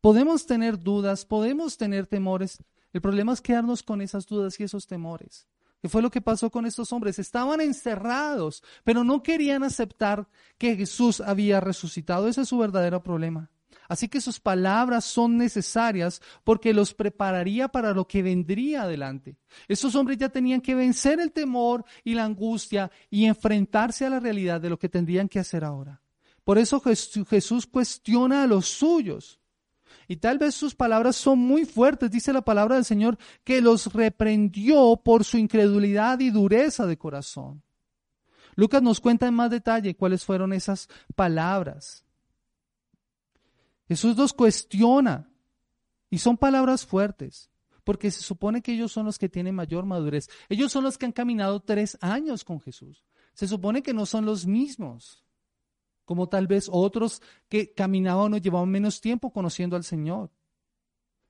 Podemos tener dudas, podemos tener temores. El problema es quedarnos con esas dudas y esos temores. ¿Qué fue lo que pasó con estos hombres? Estaban encerrados, pero no querían aceptar que Jesús había resucitado. Ese es su verdadero problema. Así que sus palabras son necesarias porque los prepararía para lo que vendría adelante. Esos hombres ya tenían que vencer el temor y la angustia y enfrentarse a la realidad de lo que tendrían que hacer ahora. Por eso Jesús cuestiona a los suyos. Y tal vez sus palabras son muy fuertes, dice la palabra del Señor, que los reprendió por su incredulidad y dureza de corazón. Lucas nos cuenta en más detalle cuáles fueron esas palabras. Jesús los cuestiona y son palabras fuertes, porque se supone que ellos son los que tienen mayor madurez. Ellos son los que han caminado tres años con Jesús. Se supone que no son los mismos, como tal vez otros que caminaban o llevaban menos tiempo conociendo al Señor.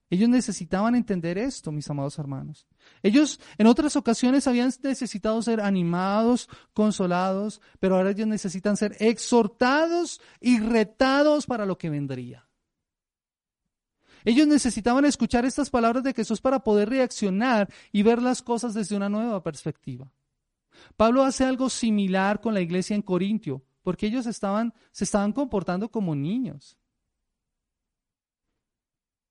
Ellos necesitaban entender esto, mis amados hermanos. Ellos en otras ocasiones habían necesitado ser animados, consolados, pero ahora ellos necesitan ser exhortados y retados para lo que vendría. Ellos necesitaban escuchar estas palabras de Jesús para poder reaccionar y ver las cosas desde una nueva perspectiva. Pablo hace algo similar con la iglesia en Corintio, porque ellos se estaban comportando como niños.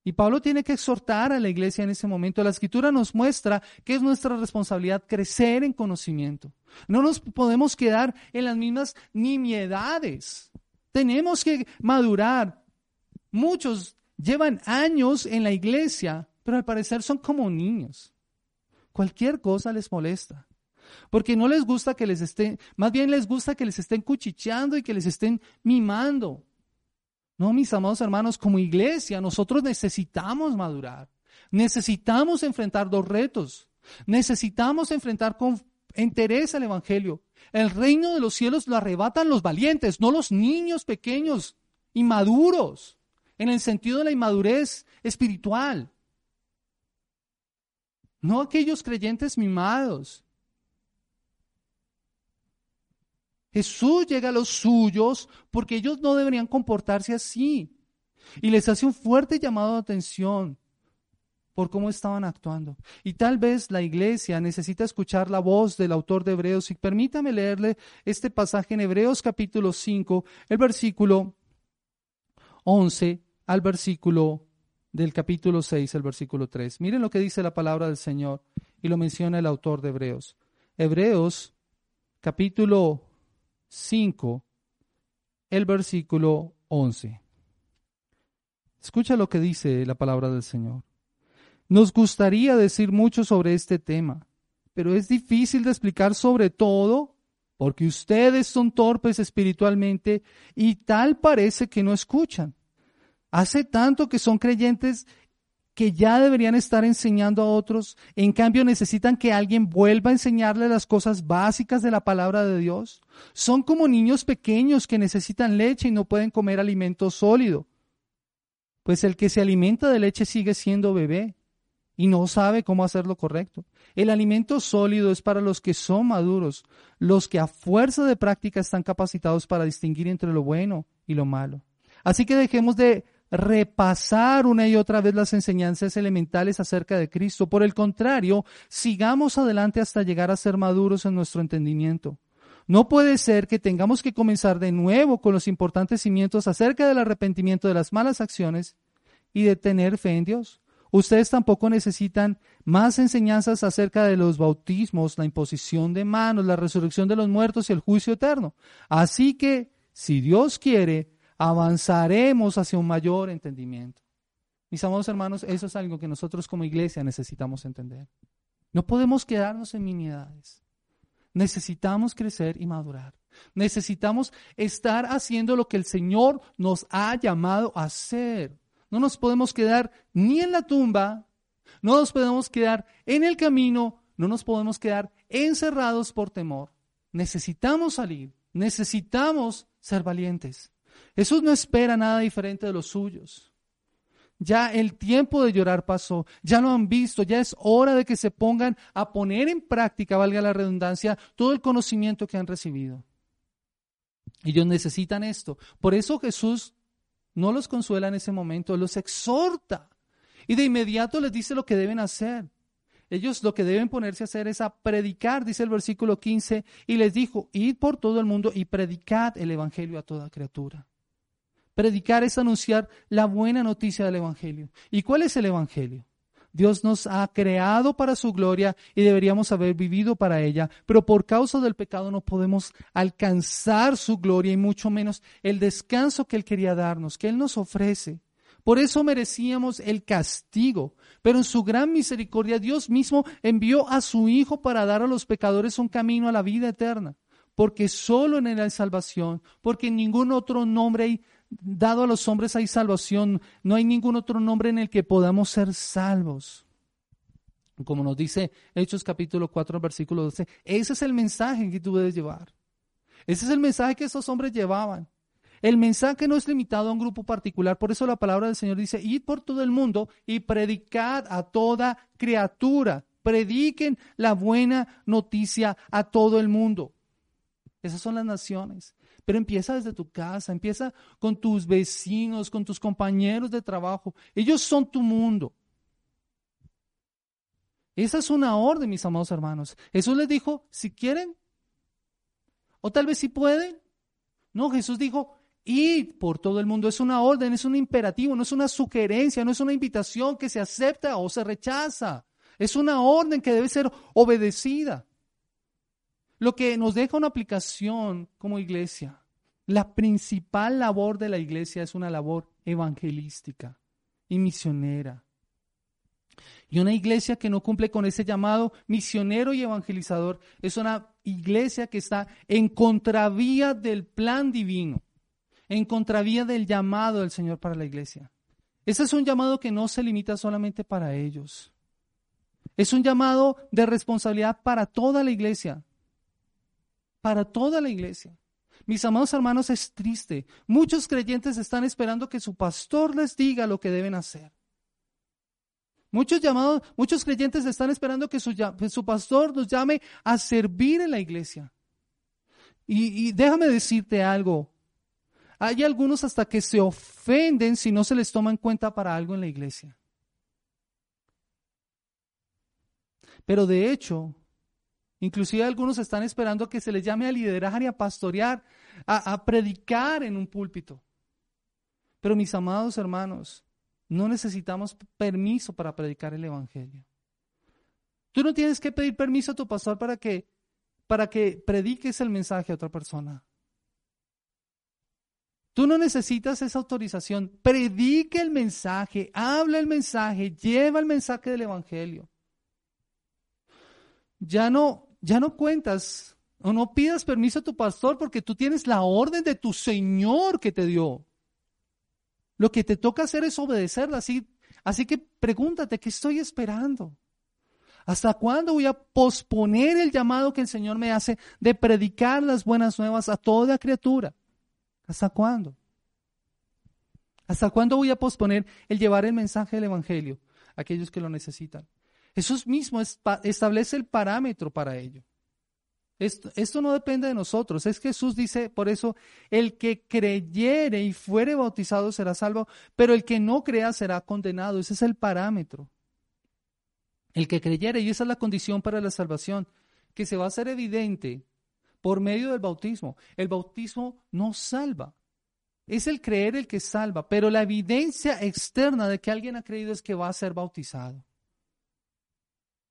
Y Pablo tiene que exhortar a la iglesia en ese momento. La escritura nos muestra que es nuestra responsabilidad crecer en conocimiento. No nos podemos quedar en las mismas nimiedades. Tenemos que madurar. Muchos llevan años en la iglesia, pero al parecer son como niños. Cualquier cosa les molesta. Porque no les gusta que les estén, más bien les gusta que les estén cuchicheando y que les estén mimando. No, mis amados hermanos, como iglesia nosotros necesitamos madurar. Necesitamos enfrentar dos retos. Necesitamos enfrentar con interés el Evangelio. El reino de los cielos lo arrebatan los valientes, no los niños pequeños, inmaduros, en el sentido de la inmadurez espiritual. No aquellos creyentes mimados, Jesús llega a los suyos porque ellos no deberían comportarse así. Y les hace un fuerte llamado de atención por cómo estaban actuando. Y tal vez la iglesia necesita escuchar la voz del autor de Hebreos. Y permítame leerle este pasaje en Hebreos capítulo 5, el versículo 11 al versículo del capítulo 6, el versículo 3. Miren lo que dice la palabra del Señor y lo menciona el autor de Hebreos. Hebreos capítulo 5, el versículo 11. Escucha lo que dice la palabra del Señor. Nos gustaría decir mucho sobre este tema, pero es difícil de explicar sobre todo porque ustedes son torpes espiritualmente y tal parece que no escuchan. Hace tanto que son creyentes que ya deberían estar enseñando a otros, en cambio necesitan que alguien vuelva a enseñarles las cosas básicas de la palabra de Dios. Son como niños pequeños que necesitan leche y no pueden comer alimento sólido. Pues el que se alimenta de leche sigue siendo bebé y no sabe cómo hacer lo correcto. El alimento sólido es para los que son maduros, los que a fuerza de práctica están capacitados para distinguir entre lo bueno y lo malo. Así que dejemos de repasar una y otra vez las enseñanzas elementales acerca de Cristo. Por el contrario, sigamos adelante hasta llegar a ser maduros en nuestro entendimiento. No puede ser que tengamos que comenzar de nuevo con los importantes cimientos acerca del arrepentimiento de las malas acciones y de tener fe en Dios. Ustedes tampoco necesitan más enseñanzas acerca de los bautismos, la imposición de manos, la resurrección de los muertos y el juicio eterno. Así que, si Dios quiere, avanzaremos hacia un mayor entendimiento. Mis amados hermanos, eso es algo que nosotros como iglesia necesitamos entender. No podemos quedarnos en miniedades. Necesitamos crecer y madurar. Necesitamos estar haciendo lo que el Señor nos ha llamado a hacer. No nos podemos quedar ni en la tumba, no nos podemos quedar en el camino, no nos podemos quedar encerrados por temor. Necesitamos salir, necesitamos ser valientes. Jesús no espera nada diferente de los suyos. Ya el tiempo de llorar pasó, ya lo han visto, ya es hora de que se pongan a poner en práctica, valga la redundancia, todo el conocimiento que han recibido. Ellos necesitan esto. Por eso Jesús no los consuela en ese momento, los exhorta y de inmediato les dice lo que deben hacer. Ellos lo que deben ponerse a hacer es a predicar, dice el versículo 15, y les dijo, id por todo el mundo y predicad el Evangelio a toda criatura. Predicar es anunciar la buena noticia del Evangelio. ¿Y cuál es el Evangelio? Dios nos ha creado para su gloria y deberíamos haber vivido para ella, pero por causa del pecado no podemos alcanzar su gloria y mucho menos el descanso que Él quería darnos, que Él nos ofrece. Por eso merecíamos el castigo, pero en su gran misericordia Dios mismo envió a su Hijo para dar a los pecadores un camino a la vida eterna, porque solo en Él hay salvación, porque en ningún otro nombre hay dado a los hombres hay salvación, no hay ningún otro nombre en el que podamos ser salvos. Como nos dice Hechos capítulo 4, versículo 12, ese es el mensaje que tú debes llevar. Ese es el mensaje que esos hombres llevaban. El mensaje no es limitado a un grupo particular, por eso la palabra del Señor dice, id por todo el mundo y predicad a toda criatura. Prediquen la buena noticia a todo el mundo. Esas son las naciones. Pero empieza desde tu casa, empieza con tus vecinos, con tus compañeros de trabajo. Ellos son tu mundo. Esa es una orden, mis amados hermanos. Jesús les dijo, si quieren, o tal vez si pueden. No, Jesús dijo, id por todo el mundo. Es una orden, es un imperativo, no es una sugerencia, no es una invitación que se acepta o se rechaza. Es una orden que debe ser obedecida. Lo que nos deja una aplicación como iglesia. La principal labor de la iglesia es una labor evangelística y misionera. Y una iglesia que no cumple con ese llamado misionero y evangelizador es una iglesia que está en contravía del plan divino, en contravía del llamado del Señor para la iglesia. Ese es un llamado que no se limita solamente para ellos. Es un llamado de responsabilidad para toda la iglesia. Para toda la iglesia. Mis amados hermanos, es triste. Muchos creyentes están esperando que su pastor les diga lo que deben hacer. Muchos llamados, muchos creyentes están esperando que su, pastor los llame a servir en la iglesia. Y, y déjame decirte algo. Hay algunos hasta que se ofenden si no se les toma en cuenta para algo en la iglesia. Pero de hecho, inclusive algunos están esperando que se les llame a liderar y a pastorear, a, a predicar en un púlpito. Pero mis amados hermanos, no necesitamos permiso para predicar el Evangelio. Tú no tienes que pedir permiso a tu pastor para que, para que prediques el mensaje a otra persona. Tú no necesitas esa autorización. Predique el mensaje, habla el mensaje, lleva el mensaje del Evangelio. Ya no, ya no cuentas o no pidas permiso a tu pastor porque tú tienes la orden de tu Señor que te dio. Lo que te toca hacer es obedecerla. Así, así que pregúntate, ¿qué estoy esperando? ¿Hasta cuándo voy a posponer el llamado que el Señor me hace de predicar las buenas nuevas a toda criatura? ¿Hasta cuándo? ¿Hasta cuándo voy a posponer el llevar el mensaje del Evangelio a aquellos que lo necesitan? Jesús mismo establece el parámetro para ello. Esto, no depende de nosotros. Es Jesús dice, por eso, el que creyere y fuere bautizado será salvo, pero el que no crea será condenado. Ese es el parámetro. El que creyere, y esa es la condición para la salvación, que se va a hacer evidente por medio del bautismo. El bautismo no salva. Es el creer el que salva, pero la evidencia externa de que alguien ha creído es que va a ser bautizado.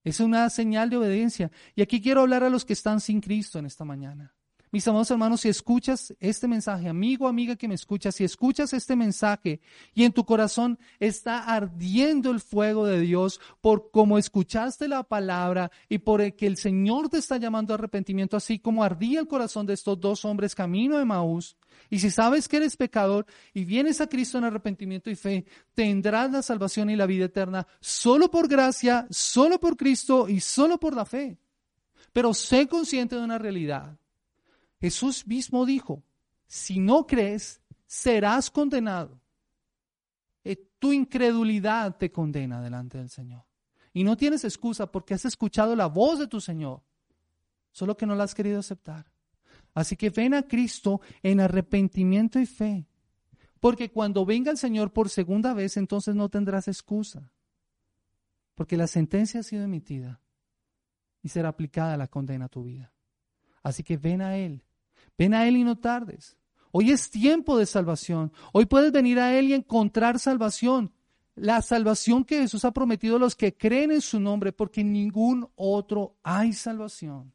Es una señal de obediencia. Y aquí quiero hablar a los que están sin Cristo en esta mañana. Mis amados hermanos, si escuchas este mensaje, amigo, amiga que me escuchas, si escuchas este mensaje y en tu corazón está ardiendo el fuego de Dios por cómo escuchaste la palabra y por el que el Señor te está llamando a arrepentimiento, así como ardía el corazón de estos dos hombres camino de Maús, y si sabes que eres pecador y vienes a Cristo en arrepentimiento y fe, tendrás la salvación y la vida eterna solo por gracia, solo por Cristo y solo por la fe. Pero sé consciente de una realidad Jesús mismo dijo, si no crees, serás condenado. Eh, tu incredulidad te condena delante del Señor. Y no tienes excusa porque has escuchado la voz de tu Señor, solo que no la has querido aceptar. Así que ven a Cristo en arrepentimiento y fe. Porque cuando venga el Señor por segunda vez, entonces no tendrás excusa. Porque la sentencia ha sido emitida y será aplicada la condena a tu vida. Así que ven a Él Ven a Él y no tardes. Hoy es tiempo de salvación. Hoy puedes venir a Él y encontrar salvación. La salvación que Jesús ha prometido a los que creen en su nombre, porque en ningún otro hay salvación.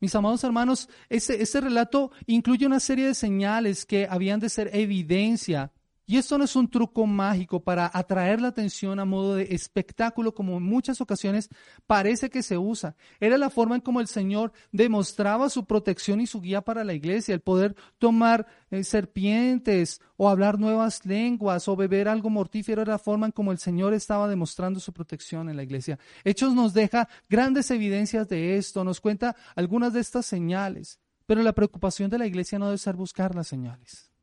Mis amados hermanos, ese, ese relato incluye una serie de señales que habían de ser evidencia y esto no es un truco mágico para atraer la atención a modo de espectáculo como en muchas ocasiones parece que se usa. Era la forma en como el Señor demostraba su protección y su guía para la iglesia, el poder tomar eh, serpientes o hablar nuevas lenguas o beber algo mortífero era la forma en como el Señor estaba demostrando su protección en la iglesia. Hechos nos deja grandes evidencias de esto, nos cuenta algunas de estas señales. Pero la preocupación de la iglesia no debe ser buscar las señales.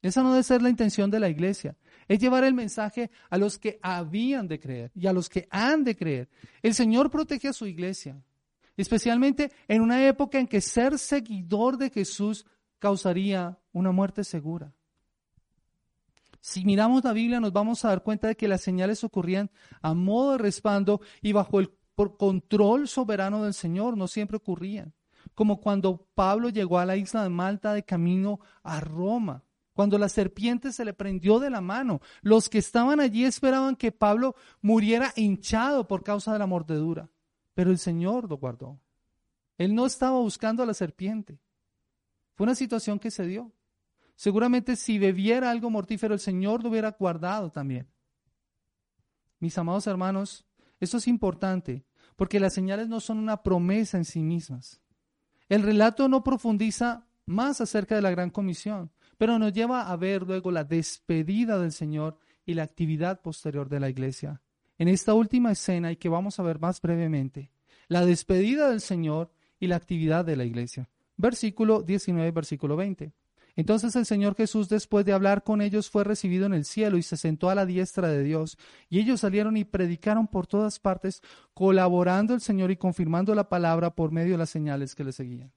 Esa no debe ser la intención de la iglesia. Es llevar el mensaje a los que habían de creer y a los que han de creer. El Señor protege a su iglesia, especialmente en una época en que ser seguidor de Jesús causaría una muerte segura. Si miramos la Biblia nos vamos a dar cuenta de que las señales ocurrían a modo de respaldo y bajo el control soberano del Señor, no siempre ocurrían. Como cuando Pablo llegó a la isla de Malta de camino a Roma cuando la serpiente se le prendió de la mano. Los que estaban allí esperaban que Pablo muriera hinchado por causa de la mordedura, pero el Señor lo guardó. Él no estaba buscando a la serpiente. Fue una situación que se dio. Seguramente si bebiera algo mortífero, el Señor lo hubiera guardado también. Mis amados hermanos, esto es importante, porque las señales no son una promesa en sí mismas. El relato no profundiza más acerca de la gran comisión pero nos lleva a ver luego la despedida del Señor y la actividad posterior de la iglesia. En esta última escena y que vamos a ver más brevemente, la despedida del Señor y la actividad de la iglesia. Versículo 19, versículo 20. Entonces el Señor Jesús, después de hablar con ellos, fue recibido en el cielo y se sentó a la diestra de Dios. Y ellos salieron y predicaron por todas partes, colaborando el Señor y confirmando la palabra por medio de las señales que le seguían.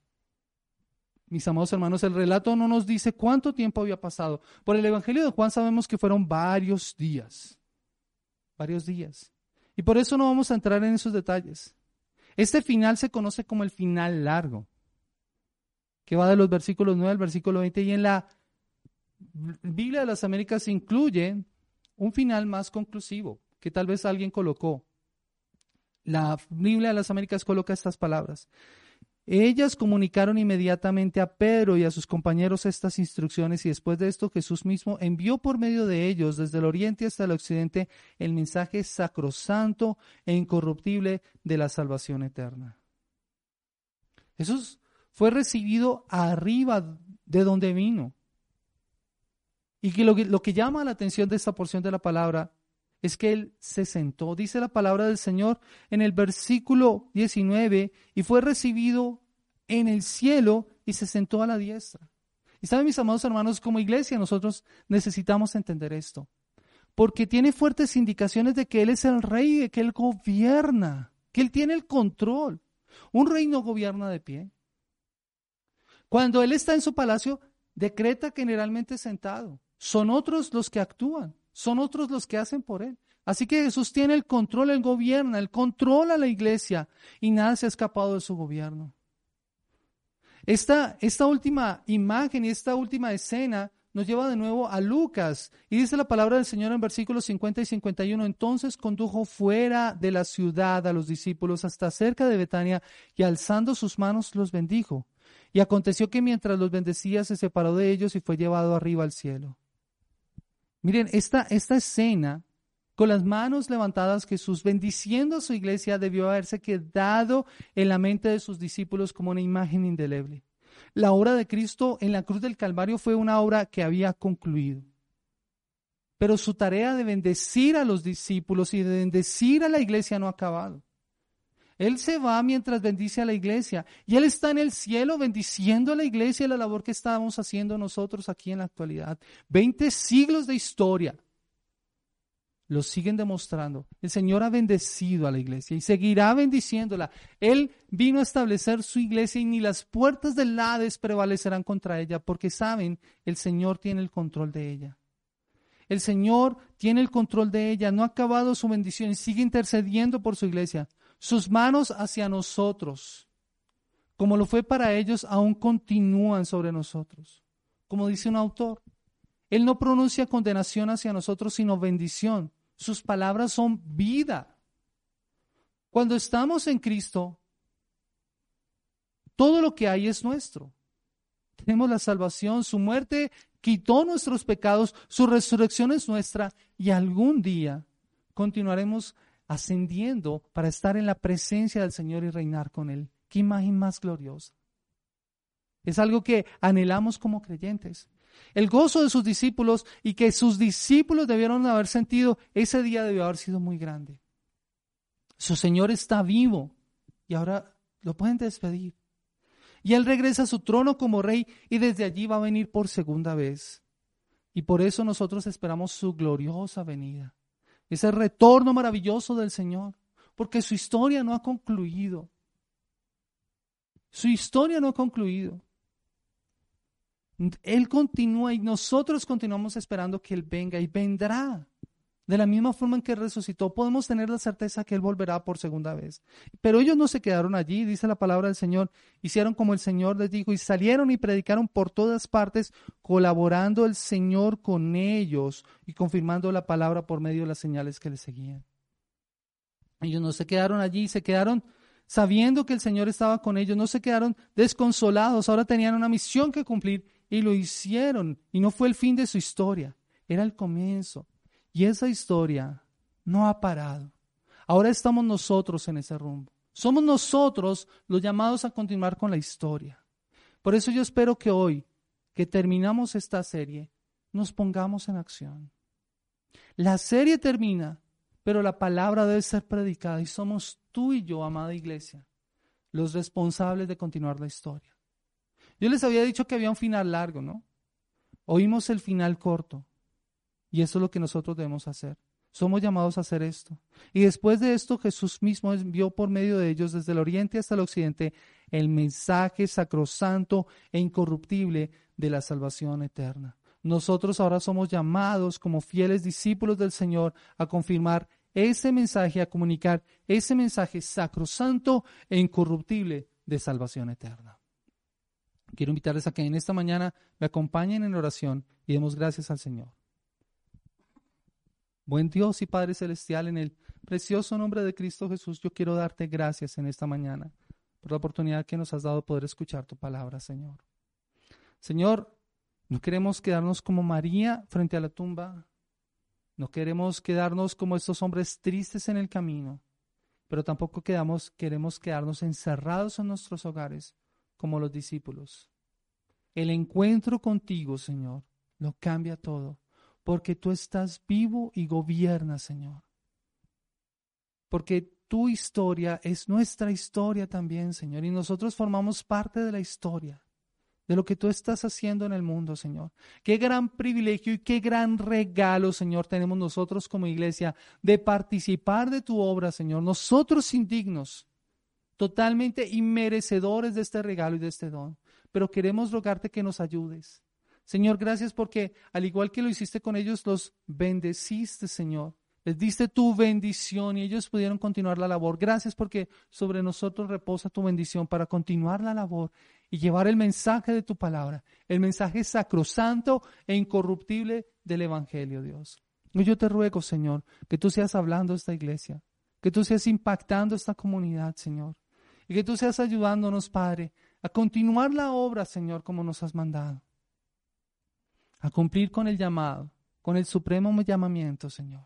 Mis amados hermanos, el relato no nos dice cuánto tiempo había pasado. Por el Evangelio de Juan sabemos que fueron varios días. Varios días. Y por eso no vamos a entrar en esos detalles. Este final se conoce como el final largo, que va de los versículos 9 al versículo 20. Y en la Biblia de las Américas se incluye un final más conclusivo, que tal vez alguien colocó. La Biblia de las Américas coloca estas palabras. Ellas comunicaron inmediatamente a Pedro y a sus compañeros estas instrucciones y después de esto Jesús mismo envió por medio de ellos desde el oriente hasta el occidente el mensaje sacrosanto e incorruptible de la salvación eterna. Jesús fue recibido arriba de donde vino. Y que lo, que llama la atención de esta porción de la palabra es que él se sentó, dice la palabra del Señor en el versículo 19, y fue recibido en el cielo y se sentó a la diestra. Y saben, mis amados hermanos, como iglesia nosotros necesitamos entender esto, porque tiene fuertes indicaciones de que Él es el rey, de que Él gobierna, que Él tiene el control. Un rey no gobierna de pie. Cuando Él está en su palacio, decreta generalmente sentado. Son otros los que actúan. Son otros los que hacen por Él. Así que Jesús tiene el control, Él gobierna, Él controla la iglesia y nada se ha escapado de su gobierno. Esta, esta última imagen y esta última escena nos lleva de nuevo a Lucas y dice la palabra del Señor en versículos 50 y 51, entonces condujo fuera de la ciudad a los discípulos hasta cerca de Betania y alzando sus manos los bendijo. Y aconteció que mientras los bendecía se separó de ellos y fue llevado arriba al cielo. Miren, esta, esta escena, con las manos levantadas, Jesús bendiciendo a su iglesia, debió haberse quedado en la mente de sus discípulos como una imagen indeleble. La obra de Cristo en la cruz del Calvario fue una obra que había concluido. Pero su tarea de bendecir a los discípulos y de bendecir a la iglesia no ha acabado. Él se va mientras bendice a la iglesia. Y Él está en el cielo bendiciendo a la iglesia la labor que estamos haciendo nosotros aquí en la actualidad. Veinte siglos de historia lo siguen demostrando. El Señor ha bendecido a la iglesia y seguirá bendiciéndola. Él vino a establecer su iglesia y ni las puertas del Hades prevalecerán contra ella, porque saben, el Señor tiene el control de ella. El Señor tiene el control de ella, no ha acabado su bendición y sigue intercediendo por su iglesia. Sus manos hacia nosotros, como lo fue para ellos, aún continúan sobre nosotros. Como dice un autor, Él no pronuncia condenación hacia nosotros, sino bendición. Sus palabras son vida. Cuando estamos en Cristo, todo lo que hay es nuestro. Tenemos la salvación, su muerte quitó nuestros pecados, su resurrección es nuestra y algún día continuaremos ascendiendo para estar en la presencia del Señor y reinar con Él. Qué imagen más gloriosa. Es algo que anhelamos como creyentes. El gozo de sus discípulos y que sus discípulos debieron haber sentido, ese día debió haber sido muy grande. Su Señor está vivo y ahora lo pueden despedir. Y Él regresa a su trono como rey y desde allí va a venir por segunda vez. Y por eso nosotros esperamos su gloriosa venida, ese retorno maravilloso del Señor, porque su historia no ha concluido. Su historia no ha concluido. Él continúa y nosotros continuamos esperando que Él venga y vendrá. De la misma forma en que resucitó, podemos tener la certeza que Él volverá por segunda vez. Pero ellos no se quedaron allí, dice la palabra del Señor. Hicieron como el Señor les dijo y salieron y predicaron por todas partes, colaborando el Señor con ellos y confirmando la palabra por medio de las señales que les seguían. Ellos no se quedaron allí, se quedaron sabiendo que el Señor estaba con ellos, no se quedaron desconsolados, ahora tenían una misión que cumplir y lo hicieron. Y no fue el fin de su historia, era el comienzo. Y esa historia no ha parado. Ahora estamos nosotros en ese rumbo. Somos nosotros los llamados a continuar con la historia. Por eso yo espero que hoy, que terminamos esta serie, nos pongamos en acción. La serie termina, pero la palabra debe ser predicada y somos tú y yo, amada iglesia, los responsables de continuar la historia. Yo les había dicho que había un final largo, ¿no? Oímos el final corto. Y eso es lo que nosotros debemos hacer. Somos llamados a hacer esto. Y después de esto, Jesús mismo envió por medio de ellos desde el oriente hasta el occidente el mensaje sacrosanto e incorruptible de la salvación eterna. Nosotros ahora somos llamados como fieles discípulos del Señor a confirmar ese mensaje, a comunicar ese mensaje sacrosanto e incorruptible de salvación eterna. Quiero invitarles a que en esta mañana me acompañen en oración y demos gracias al Señor. Buen Dios y Padre Celestial, en el precioso nombre de Cristo Jesús, yo quiero darte gracias en esta mañana por la oportunidad que nos has dado de poder escuchar tu palabra, Señor. Señor, no queremos quedarnos como María frente a la tumba. No queremos quedarnos como estos hombres tristes en el camino, pero tampoco queremos quedarnos encerrados en nuestros hogares como los discípulos. El encuentro contigo, Señor, lo cambia todo, porque tú estás vivo y gobiernas, Señor. Porque tu historia es nuestra historia también, Señor, y nosotros formamos parte de la historia de lo que tú estás haciendo en el mundo, Señor. Qué gran privilegio y qué gran regalo, Señor, tenemos nosotros como iglesia de participar de tu obra, Señor. Nosotros indignos, totalmente inmerecedores de este regalo y de este don. Pero queremos rogarte que nos ayudes. Señor, gracias porque al igual que lo hiciste con ellos, los bendeciste, Señor. Les diste tu bendición y ellos pudieron continuar la labor. Gracias porque sobre nosotros reposa tu bendición para continuar la labor y llevar el mensaje de tu palabra, el mensaje sacrosanto e incorruptible del Evangelio, Dios. Y yo te ruego, Señor, que tú seas hablando a esta iglesia, que tú seas impactando esta comunidad, Señor. Y que tú seas ayudándonos, Padre, a continuar la obra, Señor, como nos has mandado. A cumplir con el llamado, con el supremo llamamiento, Señor.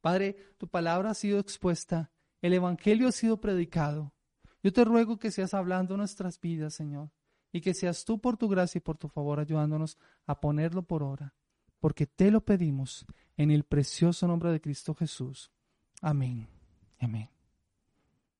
Padre, tu palabra ha sido expuesta, el Evangelio ha sido predicado. Yo te ruego que seas hablando nuestras vidas, Señor, y que seas tú por tu gracia y por tu favor ayudándonos a ponerlo por obra, porque te lo pedimos en el precioso nombre de Cristo Jesús. Amén. Amén.